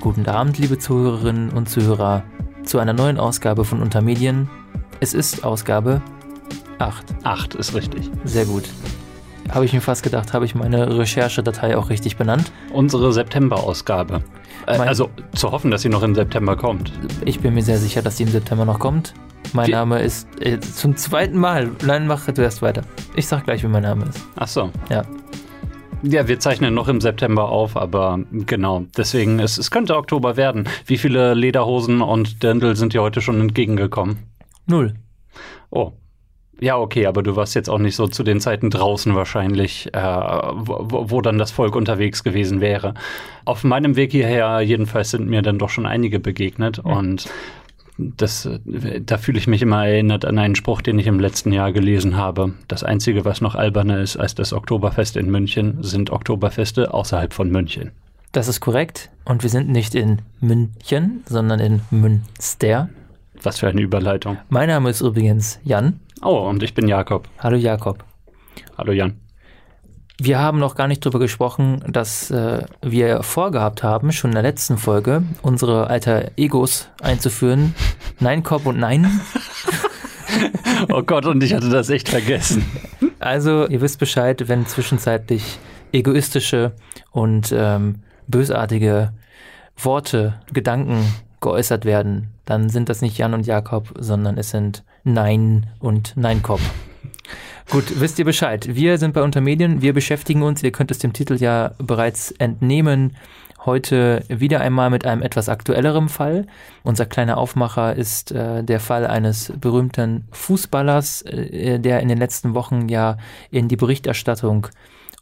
Guten Abend, liebe Zuhörerinnen und Zuhörer, zu einer neuen Ausgabe von Untermedien. Es ist Ausgabe 8. 8 ist richtig. Sehr gut. Habe ich mir fast gedacht, habe ich meine Recherchedatei auch richtig benannt? Unsere September-Ausgabe. Äh, also zu hoffen, dass sie noch im September kommt. Ich bin mir sehr sicher, dass sie im September noch kommt. Mein Wie- Name ist äh, zum zweiten Mal. Nein, mach du erst weiter. Ich sag gleich, wie mein Name ist. Ach so. Ja. Ja, wir zeichnen noch im September auf, aber genau. Deswegen, es, es könnte Oktober werden. Wie viele Lederhosen und Dirndl sind dir heute schon entgegengekommen? Null. Oh. Ja, okay, aber du warst jetzt auch nicht so zu den Zeiten draußen wahrscheinlich, äh, wo, wo- wo dann das Volk unterwegs gewesen wäre. Auf meinem Weg hierher jedenfalls sind mir dann doch schon einige begegnet und das, äh, da fühle ich mich immer erinnert an einen Spruch, den ich im letzten Jahr gelesen habe. Das Einzige, was noch alberner ist als das Oktoberfest in München, sind Oktoberfeste außerhalb von München. Das ist korrekt. Und wir sind nicht in München, sondern in Münster. Was für eine Überleitung. Mein Name ist übrigens Jan. Oh, und ich bin Jakob. Hallo Jakob. Hallo Jan. Wir haben noch gar nicht darüber gesprochen, dass äh, wir vorgehabt haben, schon in der letzten Folge, unsere alter Egos einzuführen. Nein, Kopf und Nein. Oh Gott, und ich hatte das echt vergessen. Also, ihr wisst Bescheid, wenn zwischenzeitlich egoistische und ähm, bösartige Worte, Gedanken geäußert werden, dann sind das nicht Jan und Jakob, sondern es sind Nein und Nein-Kopf. Gut, wisst ihr Bescheid. Wir sind bei Untermedien, wir beschäftigen uns, ihr könnt es dem Titel ja bereits entnehmen, heute wieder einmal mit einem etwas aktuelleren Fall. Unser kleiner Aufmacher ist äh, der Fall eines berühmten Fußballers, äh, der in den letzten Wochen ja in die Berichterstattung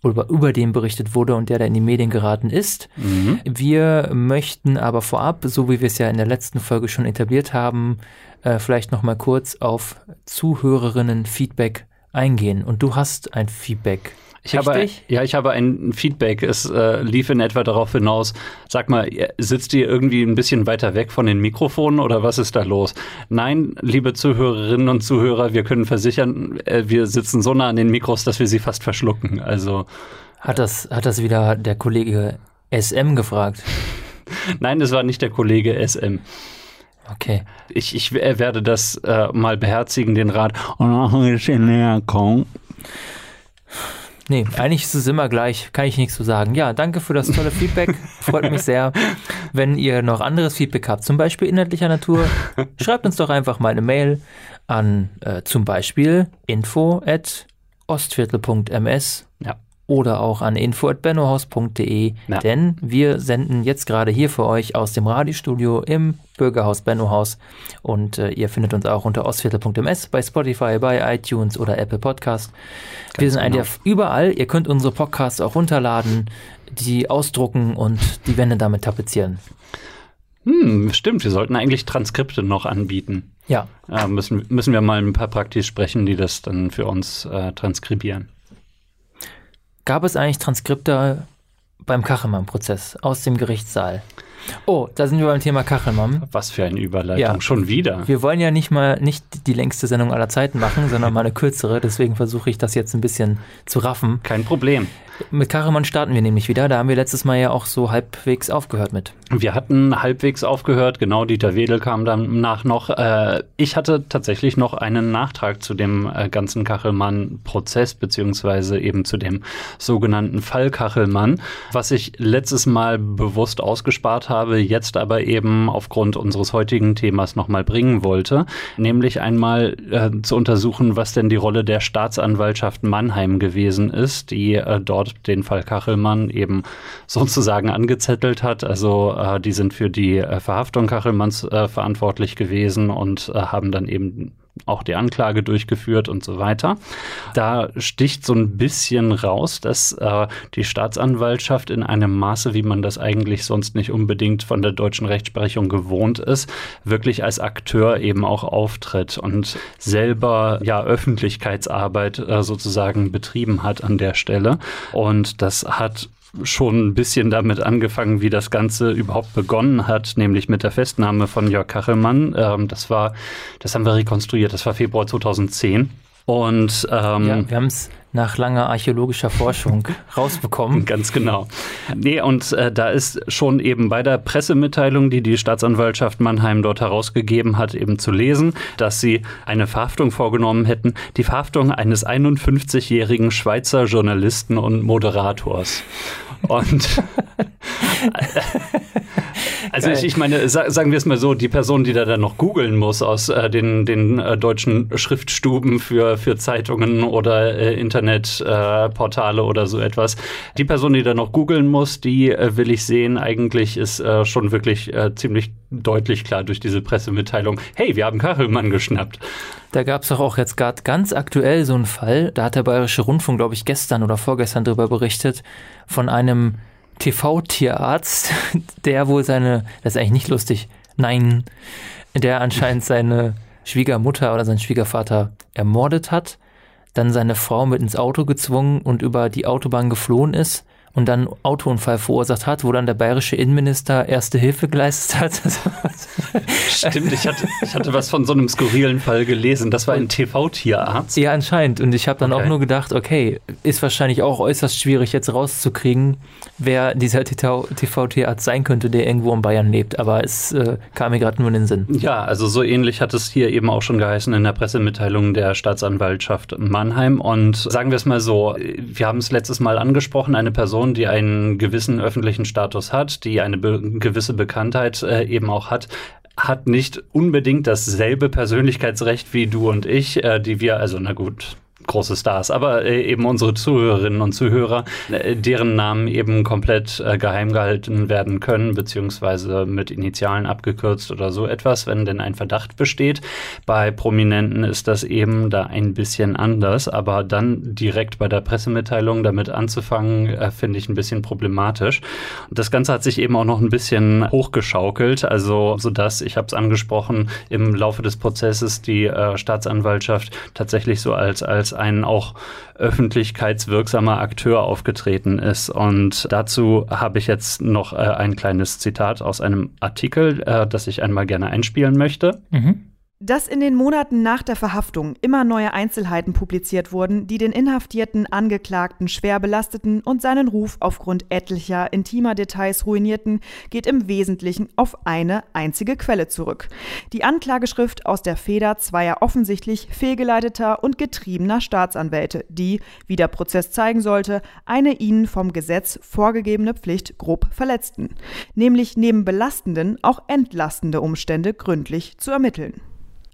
über, über den berichtet wurde und der da in die Medien geraten ist. Mhm. Wir möchten aber vorab, so wie wir es ja in der letzten Folge schon etabliert haben, äh, vielleicht noch mal kurz auf Zuhörerinnen-Feedback eingehen. Und du hast ein Feedback. Ich habe, ja, ich habe ein Feedback. Es äh, lief in etwa darauf hinaus. Sag mal, sitzt ihr irgendwie ein bisschen weiter weg von den Mikrofonen oder was ist da los? Nein, liebe Zuhörerinnen und Zuhörer, wir können versichern, äh, wir sitzen so nah an den Mikros, dass wir sie fast verschlucken. Also Hat das, hat das wieder der Kollege SM gefragt? nein, es war nicht der Kollege SM. Okay. Ich, ich werde das äh, mal beherzigen, den Rat. Und auch ein bisschen näher kommen. Nee, eigentlich ist es immer gleich, kann ich nichts zu sagen. Ja, danke für das tolle Feedback. Freut mich sehr. Wenn ihr noch anderes Feedback habt, zum Beispiel inhaltlicher Natur, schreibt uns doch einfach mal eine Mail an äh, zum Beispiel info at ostviertel.ms Ja. oder auch an info at bennohaus.de, Ja. denn wir senden jetzt gerade hier für euch aus dem Radiostudio im Bürgerhaus Bennohaus und äh, ihr findet uns auch unter ostviertel.ms bei Spotify, bei iTunes oder Apple Podcast. wir Ganz sind genau. eigentlich überall. Ihr könnt unsere Podcasts auch runterladen, die ausdrucken und die Wände damit tapezieren. Hm, stimmt, wir sollten eigentlich Transkripte noch anbieten. Ja, Ja, müssen, müssen wir mal ein paar Praktis sprechen, die das dann für uns äh, transkribieren. gab es eigentlich Transkripte beim Kachelmann-Prozess aus dem Gerichtssaal? Oh, da sind wir beim Thema Kachelmann. Was für eine Überleitung. Ja. Schon wieder. Wir wollen ja nicht mal nicht die längste Sendung aller Zeiten machen, sondern mal eine kürzere. Deswegen versuche ich das jetzt ein bisschen zu raffen. Kein Problem. Mit Kachelmann starten wir nämlich wieder. Da haben wir letztes Mal ja auch so halbwegs aufgehört mit. Wir hatten halbwegs aufgehört, genau, Dieter Wedel kam danach noch. Äh, ich hatte tatsächlich noch einen Nachtrag zu dem äh, ganzen Kachelmann-Prozess, beziehungsweise eben zu dem sogenannten Fall Kachelmann, was ich letztes Mal bewusst ausgespart habe, jetzt aber eben aufgrund unseres heutigen Themas nochmal bringen wollte, nämlich einmal äh, zu untersuchen, was denn die Rolle der Staatsanwaltschaft Mannheim gewesen ist, die äh, dort den Fall Kachelmann eben sozusagen angezettelt hat. Also äh, die sind für die äh, Verhaftung Kachelmanns äh, verantwortlich gewesen und äh, haben dann eben auch die Anklage durchgeführt und so weiter. Da sticht so ein bisschen raus, dass äh, die Staatsanwaltschaft in einem Maße, wie man das eigentlich sonst nicht unbedingt von der deutschen Rechtsprechung gewohnt ist, wirklich als Akteur eben auch auftritt und selber ja Öffentlichkeitsarbeit äh, sozusagen betrieben hat an der Stelle. Und das hat schon ein bisschen damit angefangen, wie das Ganze überhaupt begonnen hat, nämlich mit der Festnahme von Jörg Kachelmann. Ähm, das war, das haben wir rekonstruiert, das war Februar 2010. Und ähm, ja, wir haben es nach langer archäologischer Forschung rausbekommen. Ganz genau. Nee, und äh, da ist schon eben bei der Pressemitteilung, die die Staatsanwaltschaft Mannheim dort herausgegeben hat, eben zu lesen, dass sie eine Verhaftung vorgenommen hätten. Die Verhaftung eines 51-jährigen Schweizer Journalisten und Moderators. Und also ich, ich, meine, sagen wir es mal so, die Person, die da dann noch googeln muss aus äh, den, den äh, deutschen Schriftstuben für, für Zeitungen oder äh, Internetportale oder so etwas, die Person, die da noch googeln muss, die äh, will ich sehen, eigentlich ist äh, schon wirklich äh, ziemlich deutlich klar durch diese Pressemitteilung, hey, wir haben Kachelmann geschnappt. Da gab es doch auch jetzt gerade ganz aktuell so einen Fall, da hat der Bayerische Rundfunk, glaube ich, gestern oder vorgestern darüber berichtet, von einem TV-Tierarzt, der wohl seine, das ist eigentlich nicht lustig, nein, der anscheinend seine Schwiegermutter oder seinen Schwiegervater ermordet hat, dann seine Frau mit ins Auto gezwungen und über die Autobahn geflohen ist und dann Autounfall verursacht hat, wo dann der bayerische Innenminister erste Hilfe geleistet hat. Stimmt, ich hatte, ich hatte was von so einem skurrilen Fall gelesen. Das war ein TV-Tierarzt. Ja, anscheinend. Und ich habe dann okay. auch nur gedacht, okay, ist wahrscheinlich auch äußerst schwierig jetzt rauszukriegen, wer dieser TV-Tierarzt sein könnte, der irgendwo in Bayern lebt. Aber es äh, kam mir gerade nur in den Sinn. Ja, also so ähnlich hat es hier eben auch schon geheißen in der Pressemitteilung der Staatsanwaltschaft Mannheim. Und sagen wir es mal so, wir haben es letztes Mal angesprochen, eine Person, Person, die einen gewissen öffentlichen Status hat, die eine be gewisse Bekanntheit äh, eben auch hat, hat nicht unbedingt dasselbe Persönlichkeitsrecht wie du und ich, äh, die wir, also na gut, große Stars, aber äh, eben unsere Zuhörerinnen und Zuhörer, äh, deren Namen eben komplett äh, geheim gehalten werden können, beziehungsweise mit Initialen abgekürzt oder so etwas, wenn denn ein Verdacht besteht. Bei Prominenten ist das eben da ein bisschen anders, aber dann direkt bei der Pressemitteilung damit anzufangen, finde ich ein bisschen problematisch. Das Ganze hat sich eben auch noch ein bisschen hochgeschaukelt, also so dass ich habe es angesprochen, im Laufe des Prozesses die äh, Staatsanwaltschaft tatsächlich so als als ein auch öffentlichkeitswirksamer Akteur aufgetreten ist. Und dazu habe ich jetzt noch äh, ein kleines Zitat aus einem Artikel, äh, das ich einmal gerne einspielen möchte. Mhm. Dass in den Monaten nach der Verhaftung immer neue Einzelheiten publiziert wurden, die den inhaftierten Angeklagten schwer belasteten und seinen Ruf aufgrund etlicher intimer Details ruinierten, geht im Wesentlichen auf eine einzige Quelle zurück. Die Anklageschrift aus der Feder zweier offensichtlich fehlgeleiteter und getriebener Staatsanwälte, die, wie der Prozess zeigen sollte, eine ihnen vom Gesetz vorgegebene Pflicht grob verletzten, nämlich neben belastenden auch entlastende Umstände gründlich zu ermitteln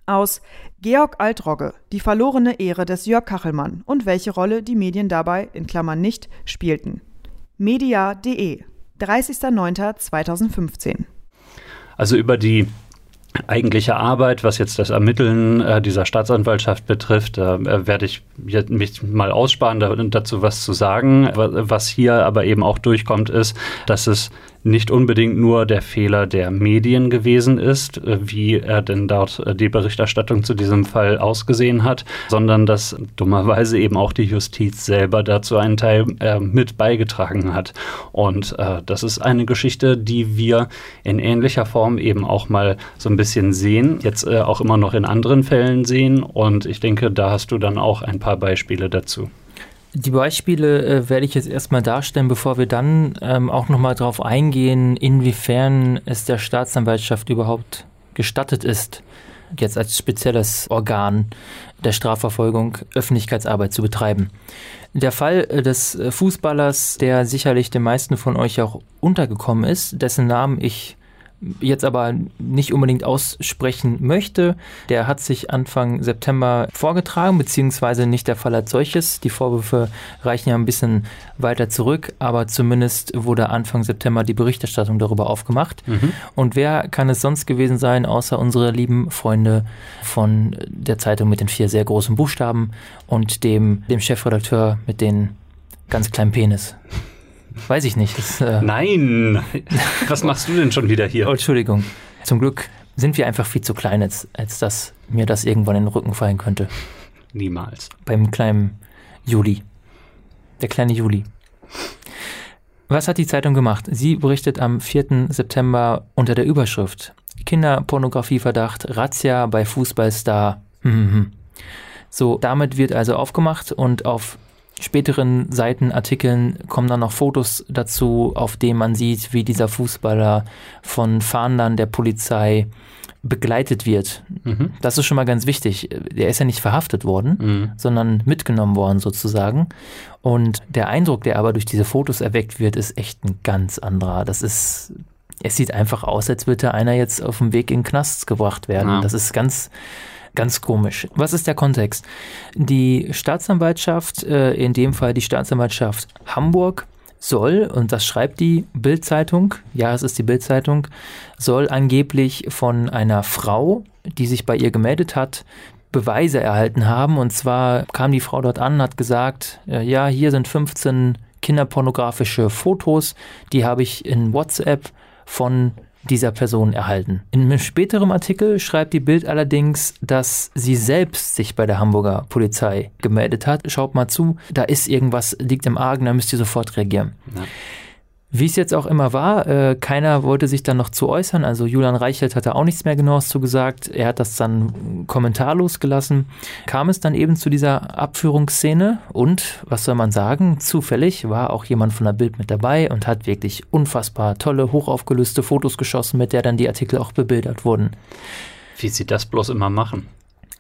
aus Georg Altrogge, die verlorene Ehre des Jörg Kachelmann und welche Rolle die Medien dabei in Klammern nicht spielten. Media.de, 30.09.2015. Also über die eigentliche Arbeit, was jetzt das Ermitteln äh, dieser Staatsanwaltschaft betrifft, äh, werde ich mich mal aussparen, da, dazu was zu sagen. Was hier aber eben auch durchkommt, ist, dass es nicht unbedingt nur der Fehler der Medien gewesen ist, äh, wie er denn dort äh, die Berichterstattung zu diesem Fall ausgesehen hat, sondern dass dummerweise eben auch die Justiz selber dazu einen Teil äh, mit beigetragen hat. Und äh, das ist eine Geschichte, die wir in ähnlicher Form eben auch mal so ein bisschen sehen, jetzt äh, auch immer noch in anderen Fällen sehen. Und ich denke, da hast du dann auch ein paar Beispiele dazu. Die Beispiele äh, werde ich jetzt erstmal darstellen, bevor wir dann ähm, auch nochmal darauf eingehen, inwiefern es der Staatsanwaltschaft überhaupt gestattet ist, jetzt als spezielles Organ der Strafverfolgung Öffentlichkeitsarbeit zu betreiben. Der Fall äh, des äh, Fußballers, der sicherlich den meisten von euch auch untergekommen ist, dessen Namen ich jetzt aber nicht unbedingt aussprechen möchte. Der hat sich Anfang September vorgetragen, beziehungsweise nicht der Fall als solches. Die Vorwürfe reichen ja ein bisschen weiter zurück, aber zumindest wurde Anfang September die Berichterstattung darüber aufgemacht. Mhm. Und wer kann es sonst gewesen sein, außer unsere lieben Freunde von der Zeitung mit den vier sehr großen Buchstaben und dem, dem Chefredakteur mit den ganz kleinen Penis? Weiß ich nicht. Das, äh Nein! Was machst du denn schon wieder hier? Oh, Entschuldigung. Zum Glück sind wir einfach viel zu klein, als, als dass mir das irgendwann in den Rücken fallen könnte. Niemals. Beim kleinen Juli. Der kleine Juli. Was hat die Zeitung gemacht? Sie berichtet am 4. September unter der Überschrift Kinderpornografieverdacht, Razzia bei Fußballstar. So, damit wird also aufgemacht und auf späteren Seitenartikeln kommen dann noch Fotos dazu, auf denen man sieht, wie dieser Fußballer von Fahndern der Polizei begleitet wird. Mhm. Das ist schon mal ganz wichtig. Der ist ja nicht verhaftet worden, mhm. sondern mitgenommen worden sozusagen. Und der Eindruck, der aber durch diese Fotos erweckt wird, ist echt ein ganz anderer. Das ist, es sieht einfach aus, als würde einer jetzt auf dem Weg in den Knast gebracht werden. Ja. Das ist ganz, ganz komisch. Was ist der Kontext? Die Staatsanwaltschaft, äh, in dem Fall die Staatsanwaltschaft Hamburg, soll, und das schreibt die Bildzeitung, ja, es ist die Bildzeitung, soll angeblich von einer Frau, die sich bei ihr gemeldet hat, Beweise erhalten haben. Und zwar kam die Frau dort an, hat gesagt, äh, ja, hier sind 15 kinderpornografische Fotos, die habe ich in WhatsApp von dieser Person erhalten. In einem späteren Artikel schreibt die Bild allerdings, dass sie selbst sich bei der Hamburger Polizei gemeldet hat. Schaut mal zu, da ist irgendwas, liegt im Argen, da müsst ihr sofort reagieren. Ja. Wie es jetzt auch immer war, äh, keiner wollte sich dann noch zu äußern. Also Julian Reichelt hatte auch nichts mehr genaues zu gesagt. Er hat das dann kommentarlos gelassen. Kam es dann eben zu dieser Abführungsszene und, was soll man sagen, zufällig war auch jemand von der Bild mit dabei und hat wirklich unfassbar tolle, hochaufgelöste Fotos geschossen, mit der dann die Artikel auch bebildert wurden. Wie sie das bloß immer machen.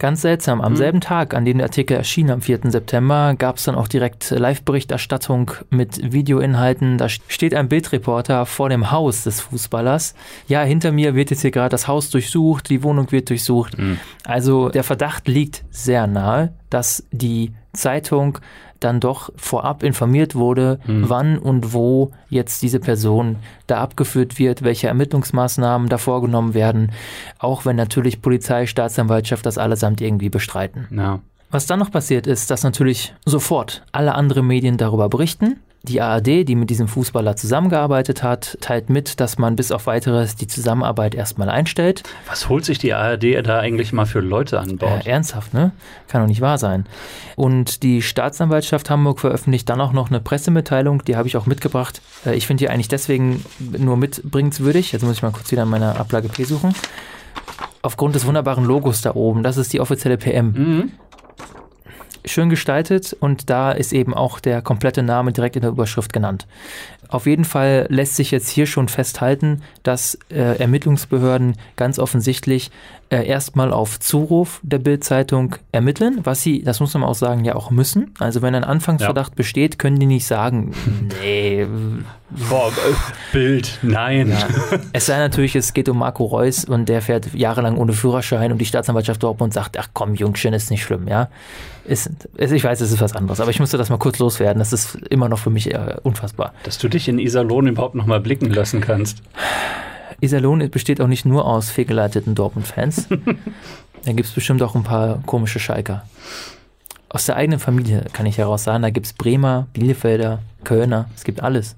Ganz seltsam. Am mhm. selben Tag, an dem der Artikel erschien, am 4. September, gab es dann auch direkt Live-Berichterstattung mit Videoinhalten. Da steht ein Bildreporter vor dem Haus des Fußballers. Ja, hinter mir wird jetzt hier gerade das Haus durchsucht, die Wohnung wird durchsucht. Mhm. Also der Verdacht liegt sehr nahe, dass die Zeitung dann doch vorab informiert wurde, hm. wann und wo jetzt diese Person da abgeführt wird, welche Ermittlungsmaßnahmen da vorgenommen werden, auch wenn natürlich Polizei, Staatsanwaltschaft das allesamt irgendwie bestreiten. Ja. Was dann noch passiert ist, dass natürlich sofort alle anderen Medien darüber berichten. Die ARD, die mit diesem Fußballer zusammengearbeitet hat, teilt mit, dass man bis auf weiteres die Zusammenarbeit erstmal einstellt. Was holt sich die ARD da eigentlich mal für Leute an Bord? Äh, ernsthaft, ne? Kann doch nicht wahr sein. Und die Staatsanwaltschaft Hamburg veröffentlicht dann auch noch eine Pressemitteilung, die habe ich auch mitgebracht. Äh, ich finde die eigentlich deswegen nur mitbringenswürdig. Jetzt muss ich mal kurz wieder meine Ablage P suchen. Aufgrund des wunderbaren Logos da oben, das ist die offizielle PM. Mhm schön gestaltet und da ist eben auch der komplette Name direkt in der Überschrift genannt. Auf jeden Fall lässt sich jetzt hier schon festhalten, dass äh, Ermittlungsbehörden ganz offensichtlich äh, erstmal auf Zuruf der Bildzeitung ermitteln, was sie, das muss man auch sagen, ja auch müssen. Also wenn ein Anfangsverdacht ja. besteht, können die nicht sagen, nee. Boah, Bild, nein. Ja. Es sei natürlich, es geht um Marco Reus und der fährt jahrelang ohne Führerschein und die Staatsanwaltschaft Dortmund sagt, ach komm, Jungchen, ist nicht schlimm, ja. Ist, ich weiß, es ist was anderes, aber ich musste das mal kurz loswerden. Das ist immer noch für mich äh, unfassbar. Dass du dich in Iserlohn überhaupt noch mal blicken lassen kannst. Iserlohn besteht auch nicht nur aus fehlgeleiteten Dortmund-Fans. da gibt es bestimmt auch ein paar komische Schalker. Aus der eigenen Familie kann ich heraus sagen, da gibt es Bremer, Bielefelder, Kölner, es gibt alles.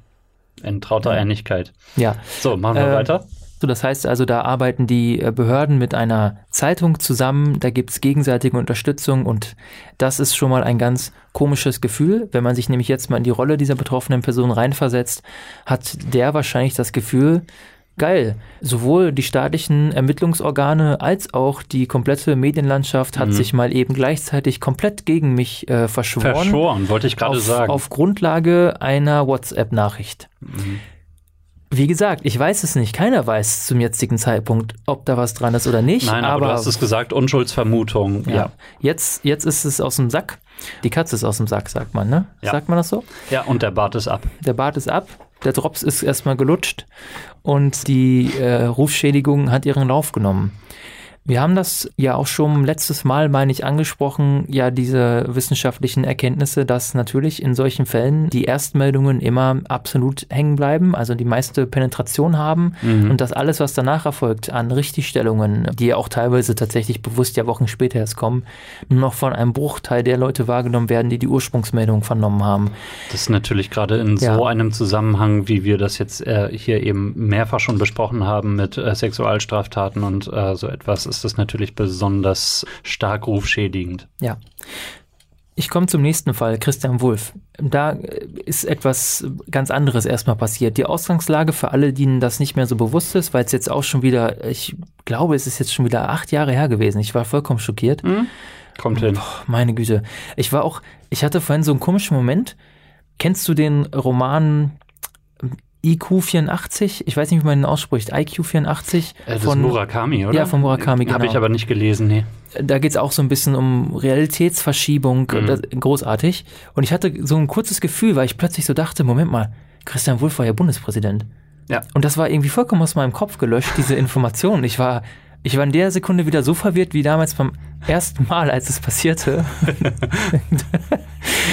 In trauter ja. Ähnlichkeit. Ja. So, machen wir äh, weiter. So, das heißt also, da arbeiten die äh, Behörden mit einer Zeitung zusammen, da gibt es gegenseitige Unterstützung und das ist schon mal ein ganz komisches Gefühl. Wenn man sich nämlich jetzt mal in die Rolle dieser betroffenen Person reinversetzt, hat der wahrscheinlich das Gefühl, geil. Sowohl die staatlichen Ermittlungsorgane als auch die komplette Medienlandschaft hat mhm. sich mal eben gleichzeitig komplett gegen mich äh, verschworen. Verschworen, wollte ich gerade sagen. Auf Grundlage einer WhatsApp-Nachricht. Mhm. Wie gesagt, ich weiß es nicht. Keiner weiß zum jetzigen Zeitpunkt, ob da was dran ist oder nicht. Nein, aber, aber du hast es gesagt, Unschuldsvermutung. Ja. ja. Jetzt, jetzt ist es aus dem Sack. Die Katze ist aus dem Sack, sagt man, ne? Ja. Sagt man das so? Ja, und der Bart ist ab. Der Bart ist ab, der Drops ist erstmal gelutscht und die äh, Rufschädigung hat ihren Lauf genommen. Wir haben das ja auch schon letztes Mal, meine ich, angesprochen, ja, diese wissenschaftlichen Erkenntnisse, dass natürlich in solchen Fällen die Erstmeldungen immer absolut hängen bleiben, also die meiste Penetration haben mhm. und dass alles, was danach erfolgt an Richtigstellungen, die ja auch teilweise tatsächlich bewusst ja Wochen später erst kommen, nur noch von einem Bruchteil der Leute wahrgenommen werden, die die Ursprungsmeldung vernommen haben. Das ist natürlich gerade in ja. so einem Zusammenhang, wie wir das jetzt äh, hier eben mehrfach schon besprochen haben mit äh, Sexualstraftaten und äh, so etwas, ist das natürlich besonders stark rufschädigend. Ja. Ich komme zum nächsten Fall, Christian Wulff. Da ist etwas ganz anderes erstmal passiert. Die Ausgangslage für alle, denen das nicht mehr so bewusst ist, weil es jetzt auch schon wieder, ich glaube, es ist jetzt schon wieder acht Jahre her gewesen. Ich war vollkommen schockiert. Mhm. Kommt hin. Boah, meine Güte. Ich war auch, ich hatte vorhin so einen komischen Moment. Kennst du den Roman IQ 84? Ich weiß nicht, wie man ihn ausspricht. IQ 84 Äh, von Murakami, oder? Ja, von Murakami, genau. Habe ich aber nicht gelesen, nee. Da geht es auch so ein bisschen um Realitätsverschiebung. Mhm. Das, großartig. Und ich hatte so ein kurzes Gefühl, weil ich plötzlich so dachte, Moment mal, Christian Wulff war ja Bundespräsident. Ja. Und das war irgendwie vollkommen aus meinem Kopf gelöscht, diese Information. Ich war, ich war in der Sekunde wieder so verwirrt wie damals beim ersten Mal, als es passierte.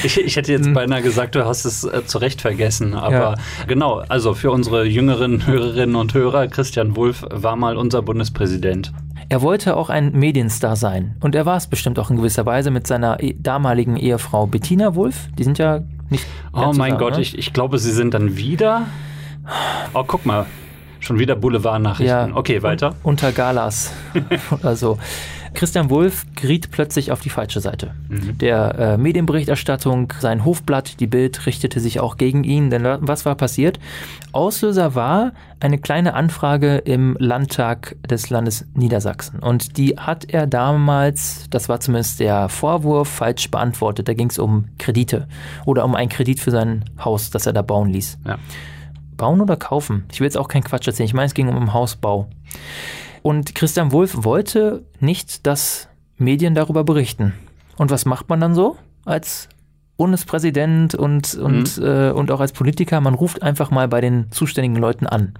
Ich, ich, hätte jetzt beinahe gesagt, du hast es äh, zu Recht vergessen. Aber Ja. genau, also für unsere jüngeren Hörerinnen und Hörer, Christian Wulff war mal unser Bundespräsident. Er wollte auch ein Medienstar sein. Und er war es bestimmt auch in gewisser Weise mit seiner eh- damaligen Ehefrau Bettina Wulff. Die sind ja nicht. Oh mein zusammen, Gott, ne? ich, ich glaube, sie sind dann wieder. Oh, guck mal. Schon wieder Boulevardnachrichten. okay, weiter. Unter Galas oder so. Christian Wulff geriet plötzlich auf die falsche Seite. Mhm. Der äh, Medienberichterstattung, sein Hofblatt, die Bild, richtete sich auch gegen ihn. Denn wa- was war passiert? Auslöser war eine kleine Anfrage im Landtag des Landes Niedersachsen. Und die hat er damals, das war zumindest der Vorwurf, falsch beantwortet. Da ging es um Kredite oder um einen Kredit für sein Haus, das er da bauen ließ. Ja. Bauen oder kaufen? Ich will jetzt auch keinen Quatsch erzählen. Ich meine, es ging um einen Hausbau. Und Christian Wulff wollte nicht, dass Medien darüber berichten. Und was macht man dann so als Bundespräsident und, und, äh, und auch als Politiker? Man ruft einfach mal bei den zuständigen Leuten an.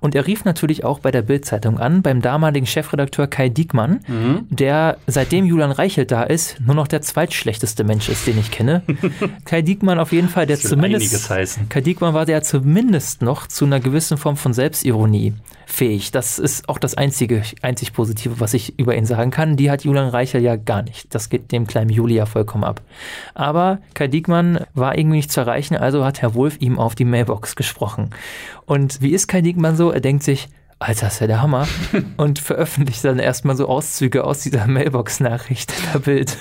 Und er rief natürlich auch bei der Bild-Zeitung an, beim damaligen Chefredakteur Kai Diekmann, Mhm. der seitdem Julian Reichelt da ist, nur noch der zweitschlechteste Mensch ist, den ich kenne. Kai Diekmann auf jeden Fall, der zumindest. Kai Diekmann war der zumindest noch zu einer gewissen Form von Selbstironie fähig. Das ist auch das einzige, einzig Positive, was ich über ihn sagen kann. Die hat Julian Reichel ja gar nicht. Das geht dem kleinen Juli ja vollkommen ab. Aber Kai Diekmann war irgendwie nicht zu erreichen, also hat Herr Wulff ihm auf die Mailbox gesprochen. Und wie ist Kai Diekmann so? Er denkt sich, Alter, ist ja der Hammer. Und veröffentlicht dann erstmal so Auszüge aus dieser Mailbox-Nachricht in der Bild.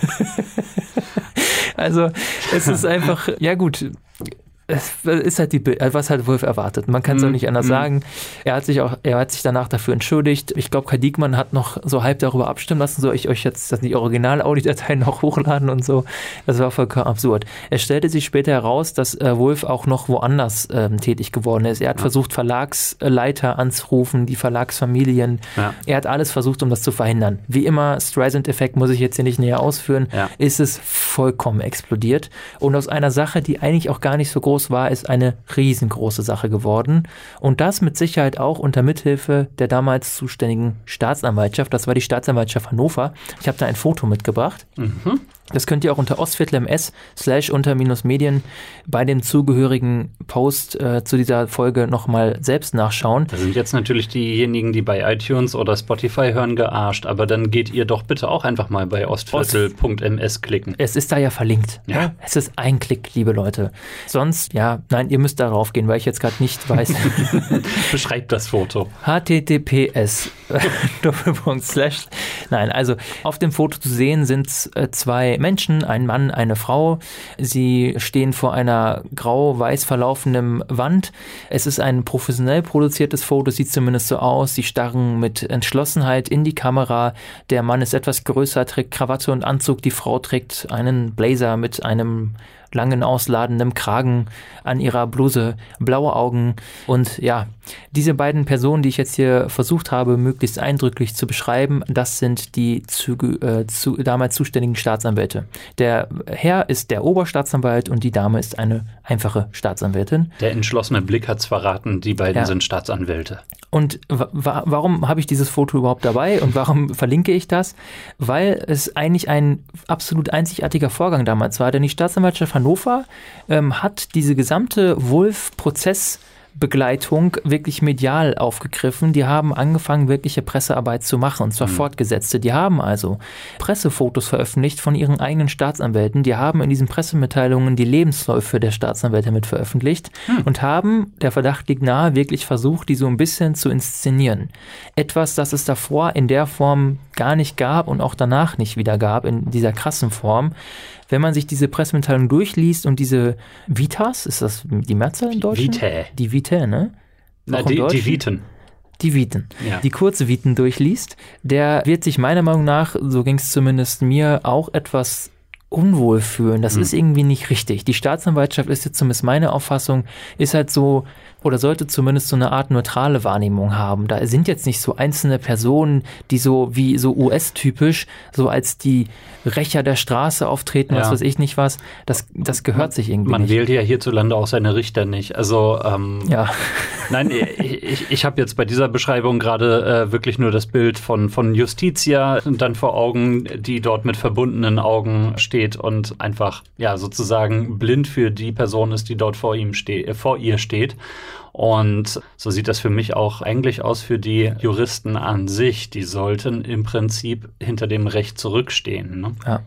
also, es ist einfach, ja gut, es ist halt die Bild, was halt Wolf erwartet. Man kann es auch Mm, nicht anders mm. sagen. Er hat sich auch, er hat sich danach dafür entschuldigt. Ich glaube, Kai Diekmann hat noch so halb darüber abstimmen lassen, soll ich euch jetzt das die Original-Audiodateien noch hochladen und so. Das war vollkommen absurd. Es stellte sich später heraus, dass äh, Wolf auch noch woanders ähm, tätig geworden ist. Er hat Ja. versucht, Verlagsleiter anzurufen, die Verlagsfamilien. Ja. Er hat alles versucht, um das zu verhindern. Wie immer, Streisand-Effekt muss ich jetzt hier nicht näher ausführen Ja. ist es vollkommen explodiert. Und aus einer Sache, die eigentlich auch gar nicht so groß war, ist eine riesengroße Sache geworden. Und das mit Sicherheit auch unter Mithilfe der damals zuständigen Staatsanwaltschaft. Das war die Staatsanwaltschaft Hannover. Ich habe da ein Foto mitgebracht. Mhm. Das könnt ihr auch unter Ostviertel MS slash unter minus Medien bei dem zugehörigen Post äh, zu dieser Folge nochmal selbst nachschauen. Da sind jetzt natürlich diejenigen, die bei iTunes oder Spotify hören, gearscht. Aber dann geht ihr doch bitte auch einfach mal bei ostviertel.ms klicken. Es ist da ja verlinkt. Ja. Es ist ein Klick, liebe Leute. Sonst, ja, nein, ihr müsst darauf gehen, weil ich jetzt gerade nicht weiß. Beschreibt das Foto. https Doppelpunkt slash. Nein, also auf dem Foto zu sehen sind äh, zwei Menschen, ein Mann, eine Frau. Sie stehen vor einer grau-weiß verlaufenden Wand. Es ist ein professionell produziertes Foto, sieht zumindest so aus. Sie starren mit Entschlossenheit in die Kamera. Der Mann ist etwas größer, trägt Krawatte und Anzug. Die Frau trägt einen Blazer mit einem langen ausladenden Kragen an ihrer Bluse, blaue Augen und ja, diese beiden Personen, die ich jetzt hier versucht habe, möglichst eindrücklich zu beschreiben, das sind die zu, äh, zu, damals zuständigen Staatsanwälte. Der Herr ist der Oberstaatsanwalt und die Dame ist eine einfache Staatsanwältin. Der entschlossene Blick hat's verraten, die beiden Ja. sind Staatsanwälte. Und wa wa warum habe ich dieses Foto überhaupt dabei und warum verlinke ich das? Weil es eigentlich ein absolut einzigartiger Vorgang damals war, denn die Staatsanwaltschaft Hannover ähm, hat diese gesamte Wolf-Prozess Begleitung wirklich medial aufgegriffen. Die haben angefangen, wirkliche Pressearbeit zu machen, und zwar fortgesetzte. Die haben also Pressefotos veröffentlicht von ihren eigenen Staatsanwälten. Die haben in diesen Pressemitteilungen die Lebensläufe der Staatsanwälte mit veröffentlicht und haben, der Verdacht liegt nahe, wirklich versucht, die so ein bisschen zu inszenieren. Etwas, das es davor in der Form gar nicht gab und auch danach nicht wieder gab, in dieser krassen Form. Wenn man sich diese Pressemitteilung durchliest und diese Vitas, ist das die Mehrzahl in Deutsch? Vitae. Die Vitae, ne? Na, die, die? Viten. die Viten. Ja. Die kurze Viten durchliest, der wird sich meiner Meinung nach, so ging es zumindest mir, auch etwas unwohl fühlen. Das Mhm. ist irgendwie nicht richtig. Die Staatsanwaltschaft ist jetzt zumindest meine Auffassung, ist halt so oder sollte zumindest so eine Art neutrale Wahrnehmung haben. Da sind jetzt nicht so einzelne Personen, die so wie so US-typisch so als die Rächer der Straße auftreten, was Ja. weiß ich nicht was. Das, das gehört sich irgendwie Man nicht. wählt ja hierzulande auch seine Richter nicht. Also ähm, Ja, Nein, ich, ich, ich habe jetzt bei dieser Beschreibung gerade äh, wirklich nur das Bild von, von Justitia dann vor Augen, die dort mit verbundenen Augen steht und einfach ja sozusagen blind für die Person ist, die dort vor ihm steht, äh, vor ihr steht. Und so sieht das für mich auch eigentlich aus für die Juristen an sich. Die sollten im Prinzip hinter dem Recht zurückstehen. Ne? Ja,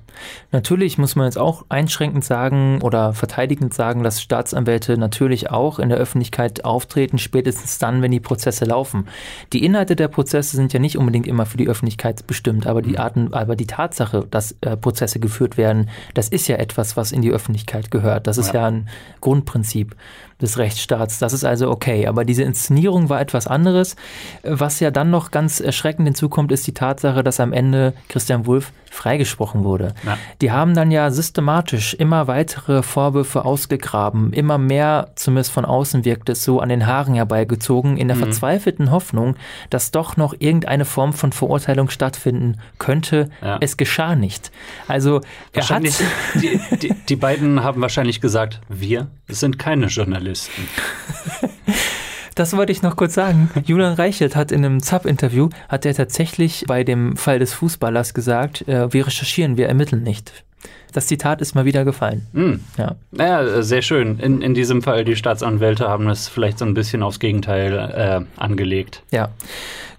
natürlich muss man jetzt auch einschränkend sagen oder verteidigend sagen, dass Staatsanwälte natürlich auch in der Öffentlichkeit auftreten, spätestens dann, wenn die Prozesse laufen. Die Inhalte der Prozesse sind ja nicht unbedingt immer für die Öffentlichkeit bestimmt, aber die Arten, aber die Tatsache, dass äh, Prozesse geführt werden, das ist ja etwas, was in die Öffentlichkeit gehört. Das ist Ja. ja ein Grundprinzip des Rechtsstaats. Das ist also okay. Aber diese Inszenierung war etwas anderes. Was ja dann noch ganz erschreckend hinzukommt, ist die Tatsache, dass am Ende Christian Wulff freigesprochen wurde. Ja. Die haben dann ja systematisch immer weitere Vorwürfe ausgegraben, immer mehr, zumindest von außen wirkt es so, an den Haaren herbeigezogen, in der Mhm. verzweifelten Hoffnung, dass doch noch irgendeine Form von Verurteilung stattfinden könnte. Ja. Es geschah nicht. Also er hat die, die, die beiden haben wahrscheinlich gesagt, wir sind keine Journalisten. Das wollte ich noch kurz sagen. Julian Reichelt hat in einem ZAP-Interview, hat er tatsächlich bei dem Fall des Fußballers gesagt, äh, wir recherchieren, wir ermitteln nicht. Das Zitat ist mal wieder gefallen. Hm. Ja. Äh, sehr schön. In, in diesem Fall, die Staatsanwälte haben es vielleicht so ein bisschen aufs Gegenteil äh, angelegt. Ja,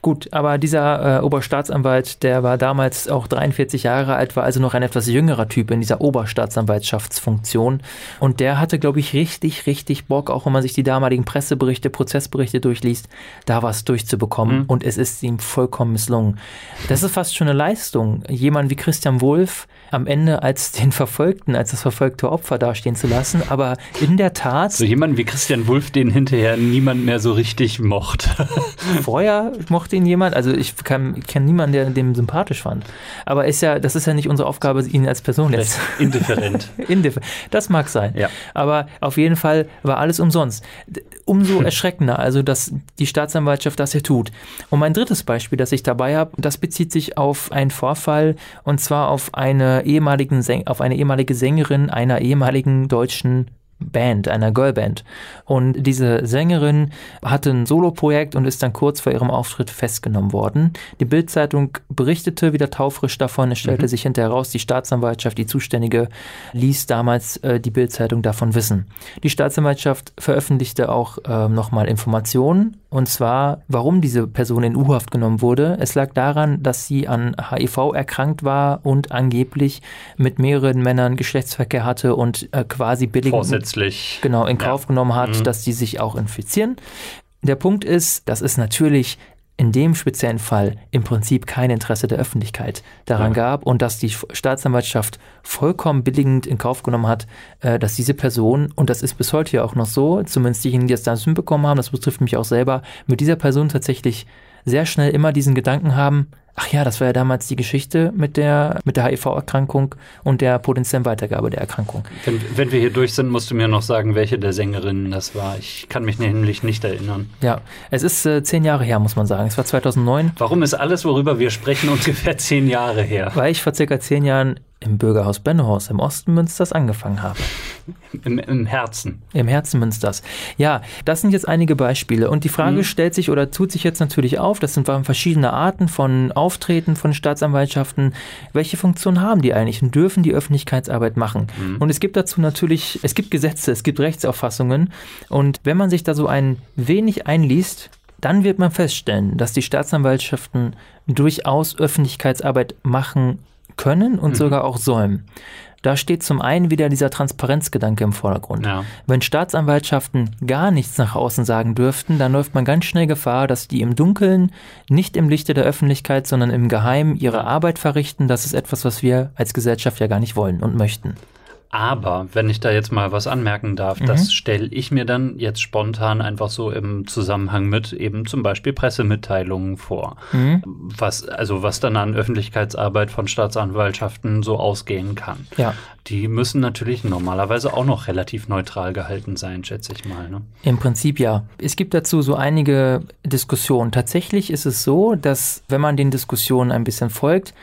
gut, aber dieser äh, Oberstaatsanwalt, der war damals auch 43 Jahre alt, war also noch ein etwas jüngerer Typ in dieser Oberstaatsanwaltschaftsfunktion. Und der hatte, glaube ich, richtig, richtig Bock, auch wenn man sich die damaligen Presseberichte, Prozessberichte durchliest, da was durchzubekommen. Mhm. Und es ist ihm vollkommen misslungen. Das ist fast schon eine Leistung, jemand wie Christian Wulff am Ende als den Verfolgten, als das verfolgte Opfer dastehen zu lassen. Aber in der Tat, So jemand wie Christian Wulff, den hinterher niemand mehr so richtig mochte. vorher mochte ihn jemand, also ich kenne kenn niemanden, der dem sympathisch fand. Aber ist ja, das ist ja nicht unsere Aufgabe, ihn als Person jetzt. Indifferent. Indif- Das mag sein. Ja. Aber auf jeden Fall war alles umsonst. Umso erschreckender, also dass die Staatsanwaltschaft das hier tut. Und mein drittes Beispiel, das ich dabei habe, das bezieht sich auf einen Vorfall und zwar auf eine ehemaligen Säng auf eine ehemalige Sängerin einer ehemaligen deutschen Band, einer Girlband. Und diese Sängerin hatte ein Soloprojekt und ist dann kurz vor ihrem Auftritt festgenommen worden. Die Bildzeitung berichtete wieder taufrisch davon. Es stellte sich hinterher heraus, die Staatsanwaltschaft, die Zuständige, ließ damals äh, die Bildzeitung davon wissen. Die Staatsanwaltschaft veröffentlichte auch äh, nochmal Informationen und zwar, warum diese Person in U-Haft genommen wurde. Es lag daran, dass sie an HIV erkrankt war und angeblich mit mehreren Männern Geschlechtsverkehr hatte und äh, quasi billig Vorsätzlich. genau in Ja. Kauf genommen hat, Mhm. dass die sich auch infizieren. Der Punkt ist, dass es natürlich in dem speziellen Fall im Prinzip kein Interesse der Öffentlichkeit daran Ja. gab und dass die Staatsanwaltschaft vollkommen billigend in Kauf genommen hat, äh, dass diese Person, und das ist bis heute ja auch noch so, zumindest diejenigen, die es damals mitbekommen haben, das betrifft mich auch selber, mit dieser Person tatsächlich sehr schnell immer diesen Gedanken haben, ach ja, das war ja damals die Geschichte mit der, mit der HIV-Erkrankung und der potenziellen Weitergabe der Erkrankung. Wenn, wenn wir hier durch sind, musst du mir noch sagen, welche der Sängerinnen das war. Ich kann mich nämlich nicht erinnern. Ja, es ist äh, zehn Jahre her, muss man sagen. Es war 2009, Warum ist alles, worüber wir sprechen, ungefähr zehn Jahre her? weil ich vor circa zehn Jahren im Bürgerhaus Bennehaus im Osten Münsters angefangen habe. Im, im Herzen. Im Herzen Münsters. Ja, das sind jetzt einige Beispiele. Und die Frage Mhm. stellt sich oder tut sich jetzt natürlich auf, das sind verschiedene Arten von Auftreten von Staatsanwaltschaften. Welche Funktion haben die eigentlich und dürfen die Öffentlichkeitsarbeit machen? Mhm. Und es gibt dazu natürlich, es gibt Gesetze, es gibt Rechtsauffassungen. Und wenn man sich da so ein wenig einliest, dann wird man feststellen, dass die Staatsanwaltschaften durchaus Öffentlichkeitsarbeit machen können und Mhm. sogar auch sollen. Da steht zum einen wieder dieser Transparenzgedanke im Vordergrund. Ja. Wenn Staatsanwaltschaften gar nichts nach außen sagen dürften, dann läuft man ganz schnell Gefahr, dass die im Dunkeln, nicht im Lichte der Öffentlichkeit, sondern im Geheimen ihre Arbeit verrichten. Das ist etwas, was wir als Gesellschaft ja gar nicht wollen und möchten. Aber wenn ich da jetzt mal was anmerken darf, mhm. das stelle ich mir dann jetzt spontan einfach so im Zusammenhang mit eben zum Beispiel Pressemitteilungen vor. Mhm. Was, also was dann an Öffentlichkeitsarbeit von Staatsanwaltschaften so ausgehen kann. Ja. Die müssen natürlich normalerweise auch noch relativ neutral gehalten sein, schätze ich mal. Ne? Im Prinzip ja. Es gibt dazu so einige Diskussionen. Tatsächlich ist es so, dass wenn man den Diskussionen ein bisschen folgt,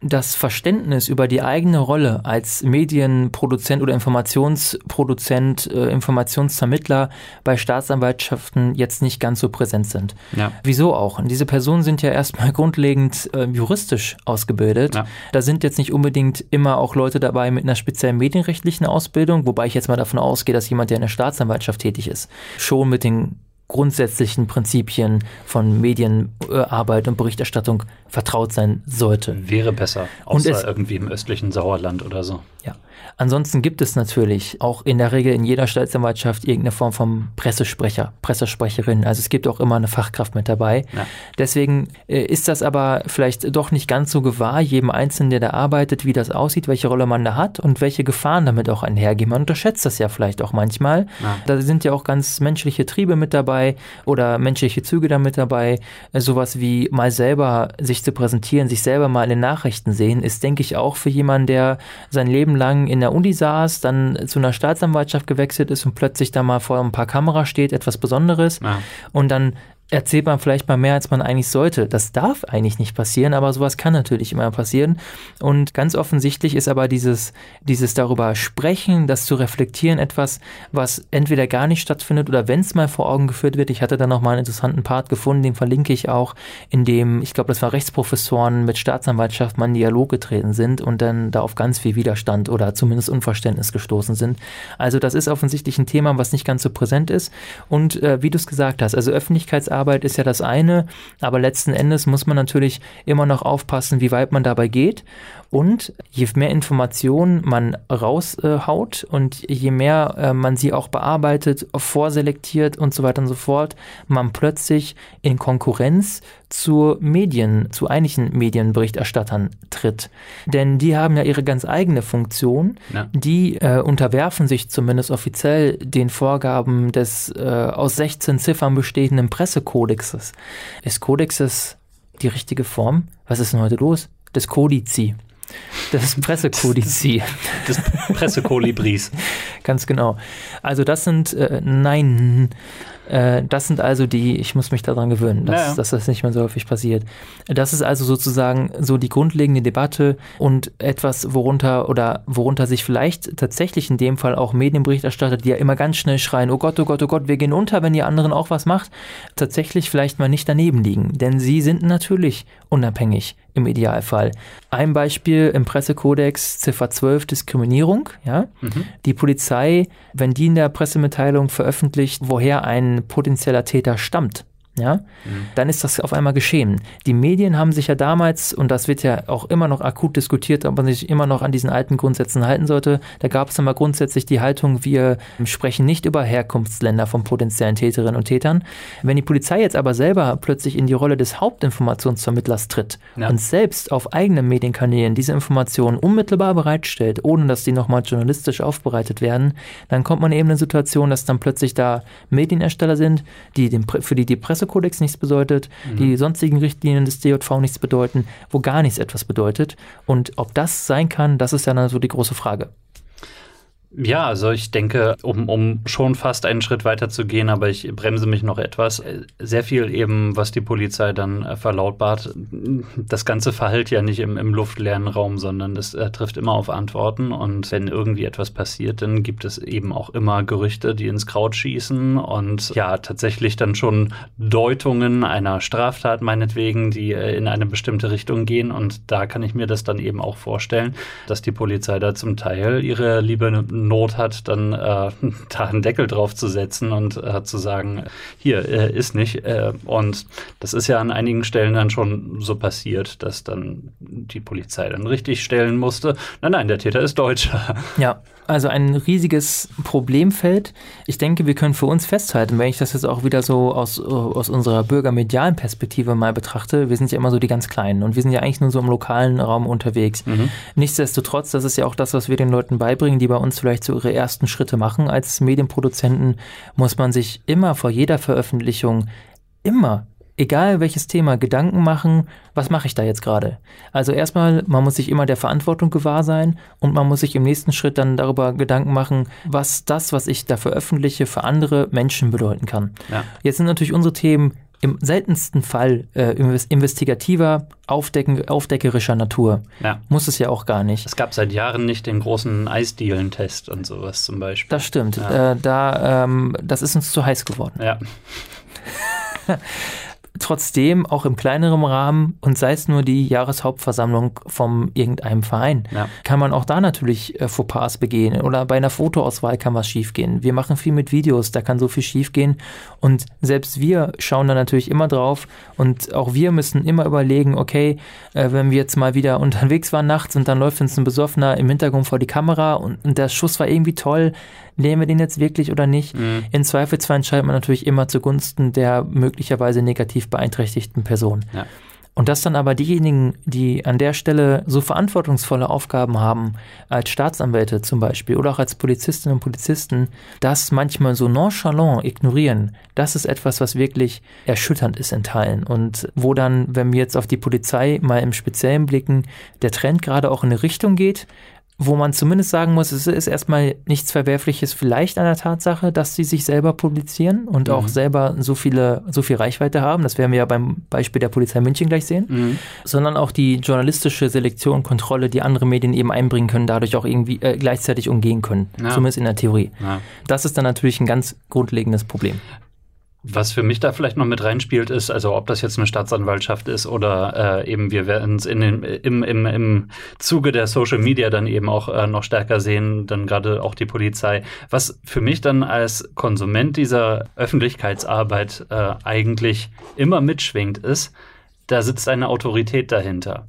das Verständnis über die eigene Rolle als Medienproduzent oder Informationsproduzent, äh, Informationsvermittler bei Staatsanwaltschaften jetzt nicht ganz so präsent sind. Ja. Wieso auch? Und diese Personen sind ja erstmal grundlegend äh, juristisch ausgebildet. Ja. Da sind jetzt nicht unbedingt immer auch Leute dabei mit einer speziellen medienrechtlichen Ausbildung, wobei ich jetzt mal davon ausgehe, dass jemand, der in der Staatsanwaltschaft tätig ist, schon mit den grundsätzlichen Prinzipien von Medienarbeit und Berichterstattung vertraut sein sollte. Wäre besser, außer es, irgendwie im östlichen Sauerland oder so. Ja. Ansonsten gibt es natürlich auch in der Regel in jeder Staatsanwaltschaft irgendeine Form von Pressesprecher, Pressesprecherin. Also es gibt auch immer eine Fachkraft mit dabei. Ja. Deswegen äh, ist das aber vielleicht doch nicht ganz so gewahr, jedem Einzelnen, der da arbeitet, wie das aussieht, welche Rolle man da hat und welche Gefahren damit auch einhergehen. Man unterschätzt das ja vielleicht auch manchmal. Ja. Da sind ja auch ganz menschliche Triebe mit dabei oder menschliche Züge da mit dabei. Äh, sowas wie mal selber sich zu präsentieren, sich selber mal in den Nachrichten sehen, ist, denke ich, auch für jemanden, der sein Leben lang in der Uni saß, dann zu einer Staatsanwaltschaft gewechselt ist und plötzlich da mal vor ein paar Kameras steht, etwas Besonderes ja. und dann erzählt man vielleicht mal mehr, als man eigentlich sollte. Das darf eigentlich nicht passieren, aber sowas kann natürlich immer passieren. Und ganz offensichtlich ist aber dieses, dieses darüber sprechen, das zu reflektieren, etwas, was entweder gar nicht stattfindet oder wenn es mal vor Augen geführt wird. Ich hatte da noch mal einen interessanten Part gefunden, den verlinke ich auch, in dem, ich glaube, das war Rechtsprofessoren mit Staatsanwaltschaft mal in Dialog getreten sind und dann da auf ganz viel Widerstand oder zumindest Unverständnis gestoßen sind. Also das ist offensichtlich ein Thema, was nicht ganz so präsent ist. Und äh, wie du es gesagt hast, also Öffentlichkeitsarbeit Arbeit ist ja das eine, aber letzten Endes muss man natürlich immer noch aufpassen, wie weit man dabei geht. Und je mehr Informationen man raushaut äh, und je mehr äh, man sie auch bearbeitet, vorselektiert und so weiter und so fort, man plötzlich in Konkurrenz zu Medien, zu einigen Medienberichterstattern tritt. Denn die haben ja ihre ganz eigene Funktion. Ja. Die äh, unterwerfen sich zumindest offiziell den Vorgaben des äh, aus 16 Ziffern bestehenden Pressekodexes. Ist Kodexes die richtige Form? Was ist denn heute los? Des Kodizi. Das Pressekodizil. Des Pressekolibris. Ganz genau. Also das sind, äh, nein, äh, das sind also die, ich muss mich daran gewöhnen, dass, naja. dass, das nicht mehr so häufig passiert. Das ist also sozusagen so die grundlegende Debatte und etwas, worunter oder worunter sich vielleicht tatsächlich in dem Fall auch Medienberichterstatter, die ja immer ganz schnell schreien, oh Gott, oh Gott, oh Gott, wir gehen unter, wenn die anderen auch was macht, tatsächlich vielleicht mal nicht daneben liegen. Denn sie sind natürlich unabhängig im Idealfall. Ein Beispiel im Pressekodex Ziffer 12 Diskriminierung. Ja? Mhm. Die Polizei, wenn die in der Pressemitteilung veröffentlicht, woher ein potenzieller Täter stammt, ja, mhm. dann ist das auf einmal geschehen. Die Medien haben sich ja damals, und das wird ja auch immer noch akut diskutiert, ob man sich immer noch an diesen alten Grundsätzen halten sollte, da gab es immer grundsätzlich die Haltung, wir sprechen nicht über Herkunftsländer von potenziellen Täterinnen und Tätern. Wenn die Polizei jetzt aber selber plötzlich in die Rolle des Hauptinformationsvermittlers tritt ja. und selbst auf eigenen Medienkanälen diese Informationen unmittelbar bereitstellt, ohne dass die nochmal journalistisch aufbereitet werden, dann kommt man eben in eine Situation, dass dann plötzlich da Medienersteller sind, die den, für die die Presse Pressekodex nichts bedeutet, mhm. die sonstigen Richtlinien des DJV nichts bedeuten, wo gar nichts etwas bedeutet. Und ob das sein kann, das ist ja dann so die große Frage. Ja, also ich denke, um, um schon fast einen Schritt weiter zu gehen, aber ich bremse mich noch etwas. Sehr viel eben, was die Polizei dann äh, verlautbart. Das Ganze verhält ja nicht im, im luftleeren Raum, sondern es äh, trifft immer auf Antworten. Und wenn irgendwie etwas passiert, dann gibt es eben auch immer Gerüchte, die ins Kraut schießen und ja, tatsächlich dann schon Deutungen einer Straftat meinetwegen, die äh, in eine bestimmte Richtung gehen. Und da kann ich mir das dann eben auch vorstellen, dass die Polizei da zum Teil ihre liebe Not hat, dann äh, da einen Deckel drauf zu setzen und äh, zu sagen, hier äh, ist nicht. Äh, und das ist ja an einigen Stellen dann schon so passiert, dass dann die Polizei dann richtig stellen musste. Nein, nein, der Täter ist Deutscher. Ja. Also ein riesiges Problemfeld. Ich denke, wir können für uns festhalten, wenn ich das jetzt auch wieder so aus, aus unserer bürgermedialen Perspektive mal betrachte, wir sind ja immer so die ganz Kleinen und wir sind ja eigentlich nur so im lokalen Raum unterwegs. Mhm. Nichtsdestotrotz, das ist ja auch das, was wir den Leuten beibringen, die bei uns vielleicht so ihre ersten Schritte machen als Medienproduzenten, muss man sich immer vor jeder Veröffentlichung immer egal welches Thema, Gedanken machen, was mache ich da jetzt gerade? Also erstmal, man muss sich immer der Verantwortung gewahr sein und man muss sich im nächsten Schritt dann darüber Gedanken machen, was das, was ich da veröffentliche, für andere Menschen bedeuten kann. Ja. Jetzt sind natürlich unsere Themen im seltensten Fall äh, investigativer, aufdecken, aufdeckerischer Natur. Ja. Muss es ja auch gar nicht. Es gab seit Jahren nicht den großen Eisdielen-Test und sowas zum Beispiel. Das stimmt. Ja. Äh, da, ähm, das ist uns zu heiß geworden. Ja. trotzdem auch im kleineren Rahmen und sei es nur die Jahreshauptversammlung vom irgendeinem Verein, ja. kann man auch da natürlich äh, Fauxpas begehen oder bei einer Fotoauswahl kann was schiefgehen. Wir machen viel mit Videos, da kann so viel schiefgehen und selbst wir schauen da natürlich immer drauf und auch wir müssen immer überlegen, okay, äh, wenn wir jetzt mal wieder unterwegs waren nachts und dann läuft uns ein Besoffener im Hintergrund vor die Kamera und, und der Schuss war irgendwie toll, nehmen wir den jetzt wirklich oder nicht? Mhm. In Zweifelsfall entscheidet man natürlich immer zugunsten der möglicherweise negativ beeinträchtigten Person. Ja. Und dass dann aber diejenigen, die an der Stelle so verantwortungsvolle Aufgaben haben, als Staatsanwälte zum Beispiel oder auch als Polizistinnen und Polizisten, das manchmal so nonchalant ignorieren, das ist etwas, was wirklich erschütternd ist in Teilen. Und wo dann, wenn wir jetzt auf die Polizei mal im Speziellen blicken, der Trend gerade auch in eine Richtung geht, wo man zumindest sagen muss, es ist erstmal nichts Verwerfliches vielleicht an der Tatsache, dass sie sich selber publizieren und mhm. auch selber so viele, so viel Reichweite haben. Das werden wir ja beim Beispiel der Polizei München gleich sehen. Mhm. Sondern auch die journalistische Selektion, Kontrolle, die andere Medien eben einbringen können, dadurch auch irgendwie äh, gleichzeitig umgehen können. Ja. Zumindest in der Theorie. Ja. Das ist dann natürlich ein ganz grundlegendes Problem. Was für mich da vielleicht noch mit reinspielt, ist, also ob das jetzt eine Staatsanwaltschaft ist oder äh, eben wir werden es in den, im, im, im Zuge der Social Media dann eben auch äh, noch stärker sehen, dann gerade auch die Polizei. Was für mich dann als Konsument dieser Öffentlichkeitsarbeit äh, eigentlich immer mitschwingt, ist, da sitzt eine Autorität dahinter.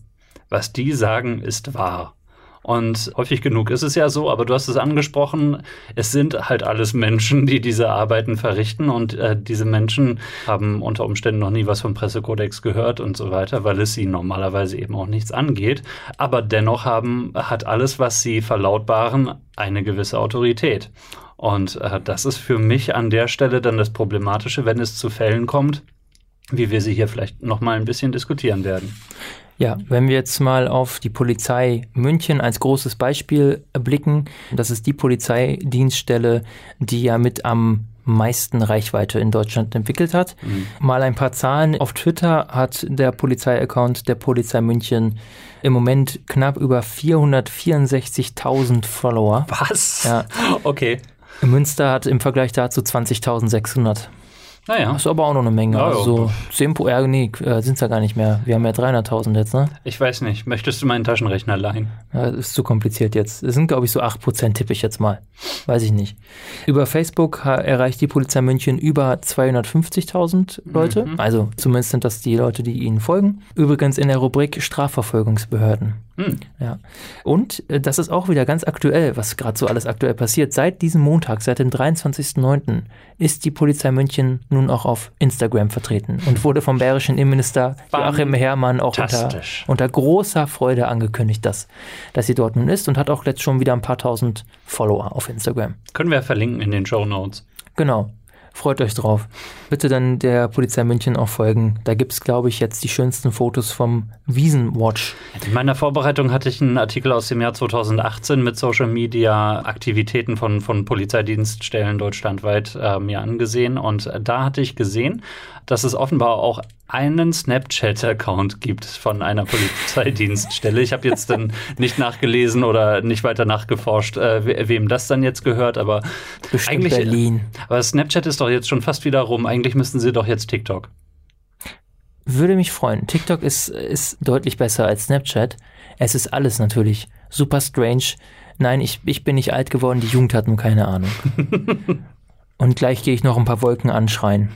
Was die sagen, ist wahr. Und häufig genug ist es ja so, aber du hast es angesprochen, es sind halt alles Menschen, die diese Arbeiten verrichten und äh, diese Menschen haben unter Umständen noch nie was vom Pressekodex gehört und so weiter, weil es sie normalerweise eben auch nichts angeht. Aber dennoch haben, hat alles, was sie verlautbaren, eine gewisse Autorität. Und äh, das ist für mich an der Stelle dann das Problematische, wenn es zu Fällen kommt, wie wir sie hier vielleicht noch mal ein bisschen diskutieren werden. Ja, wenn wir jetzt mal auf die Polizei München als großes Beispiel blicken, das ist die Polizeidienststelle, die ja mit am meisten Reichweite in Deutschland entwickelt hat. Mhm. Mal ein paar Zahlen. Auf Twitter hat der Polizeiaccount der Polizei München im Moment knapp über 464.000 Follower. Was? Ja. Okay. Münster hat im Vergleich dazu 20.600. Naja. Das ist aber auch noch eine Menge. Ja, also so 10 Pro, äh, nee, sind es ja gar nicht mehr. Wir haben ja 300.000 jetzt, ne? Ich weiß nicht. Möchtest du meinen Taschenrechner leihen? Ja, das ist zu kompliziert jetzt. Es sind, glaube ich, so 8% tippe ich jetzt mal. Weiß ich nicht. Über Facebook erreicht die Polizei München über 250.000 Leute. Mhm. Also zumindest sind das die Leute, die ihnen folgen. Übrigens in der Rubrik Strafverfolgungsbehörden. Hm. Ja. Und äh, das ist auch wieder ganz aktuell, was gerade so alles aktuell passiert. Seit diesem Montag, seit dem 23.09., ist die Polizei München nun auch auf Instagram vertreten und wurde vom bayerischen Innenminister Joachim Herrmann auch unter, unter, großer Freude angekündigt, dass, dass sie dort nun ist und hat auch jetzt schon wieder ein paar tausend Follower auf Instagram. Können wir verlinken in den Show Notes. Genau. Freut euch drauf. Bitte dann der Polizei München auch folgen. Da gibt es, glaube ich, jetzt die schönsten Fotos vom Wiesenwatch. In meiner Vorbereitung hatte ich einen Artikel aus dem Jahr 2018 mit Social Media Aktivitäten von, von Polizeidienststellen deutschlandweit äh, mir angesehen. Und da hatte ich gesehen, dass es offenbar auch einen Snapchat-Account gibt von einer Polizeidienststelle. Ich habe jetzt dann nicht nachgelesen oder nicht weiter nachgeforscht, äh, wem das dann jetzt gehört, aber Bestimmt eigentlich. Berlin. Aber Snapchat ist doch jetzt schon fast wieder rum. Eigentlich müssten sie doch jetzt TikTok. Würde mich freuen. TikTok ist, ist deutlich besser als Snapchat. Es ist alles natürlich super strange. Nein, ich, ich bin nicht alt geworden, die Jugend hat nur keine Ahnung. Und gleich gehe ich noch ein paar Wolken anschreien.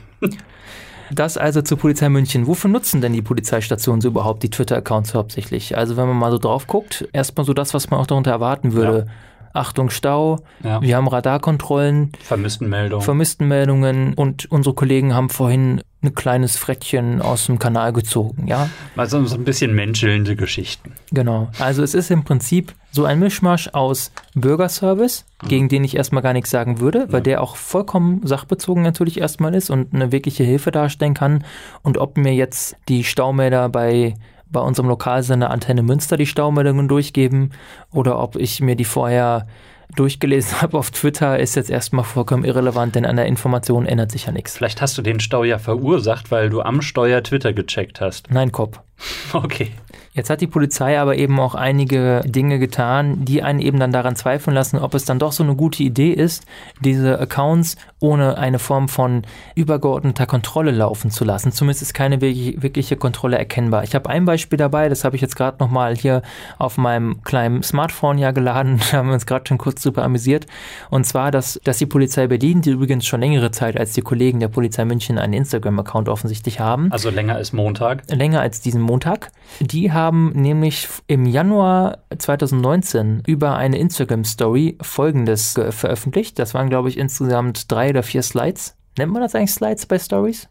Das also zur Polizei München. Wofür nutzen denn die Polizeistationen so überhaupt die Twitter-Accounts hauptsächlich? Also wenn man mal so drauf guckt, erstmal so das, was man auch darunter erwarten würde. Ja. Achtung Stau, Ja. wir haben Radarkontrollen, Vermisstenmeldung. Vermisstenmeldungen und unsere Kollegen haben vorhin ein kleines Frettchen aus dem Kanal gezogen, ja. also so ein bisschen menschelnde Geschichten. Genau. Also es ist im Prinzip so ein Mischmasch aus Bürgerservice, gegen den ich erstmal gar nichts sagen würde, weil der auch vollkommen sachbezogen natürlich erstmal ist und eine wirkliche Hilfe darstellen kann. Und ob mir jetzt die Staumelder bei bei unserem Lokalsender Antenne Münster die Staumeldungen durchgeben oder ob ich mir die vorher durchgelesen habe auf Twitter, ist jetzt erstmal vollkommen irrelevant, denn an der Information ändert sich ja nichts. Vielleicht hast du den Stau ja verursacht, weil du am Steuer Twitter gecheckt hast. Nein, Kopf. Okay. Jetzt hat die Polizei aber eben auch einige Dinge getan, die einen eben dann daran zweifeln lassen, ob es dann doch so eine gute Idee ist, diese Accounts ohne eine Form von übergeordneter Kontrolle laufen zu lassen. Zumindest ist keine wirklich- wirkliche Kontrolle erkennbar. Ich habe ein Beispiel dabei, das habe ich jetzt gerade nochmal hier auf meinem kleinen Smartphone ja geladen, da haben wir uns gerade schon kurz drüber amüsiert. Und zwar, dass, dass die Polizei Berlin, die übrigens schon längere Zeit als die Kollegen der Polizei München einen Instagram-Account offensichtlich haben, Also länger ist Montag. länger als diesen Montag. Die haben nämlich im Januar 2019 über eine Instagram-Story Folgendes ge- veröffentlicht. Das waren, glaube ich, insgesamt drei oder vier Slides. Nennt man das eigentlich Slides bei Stories?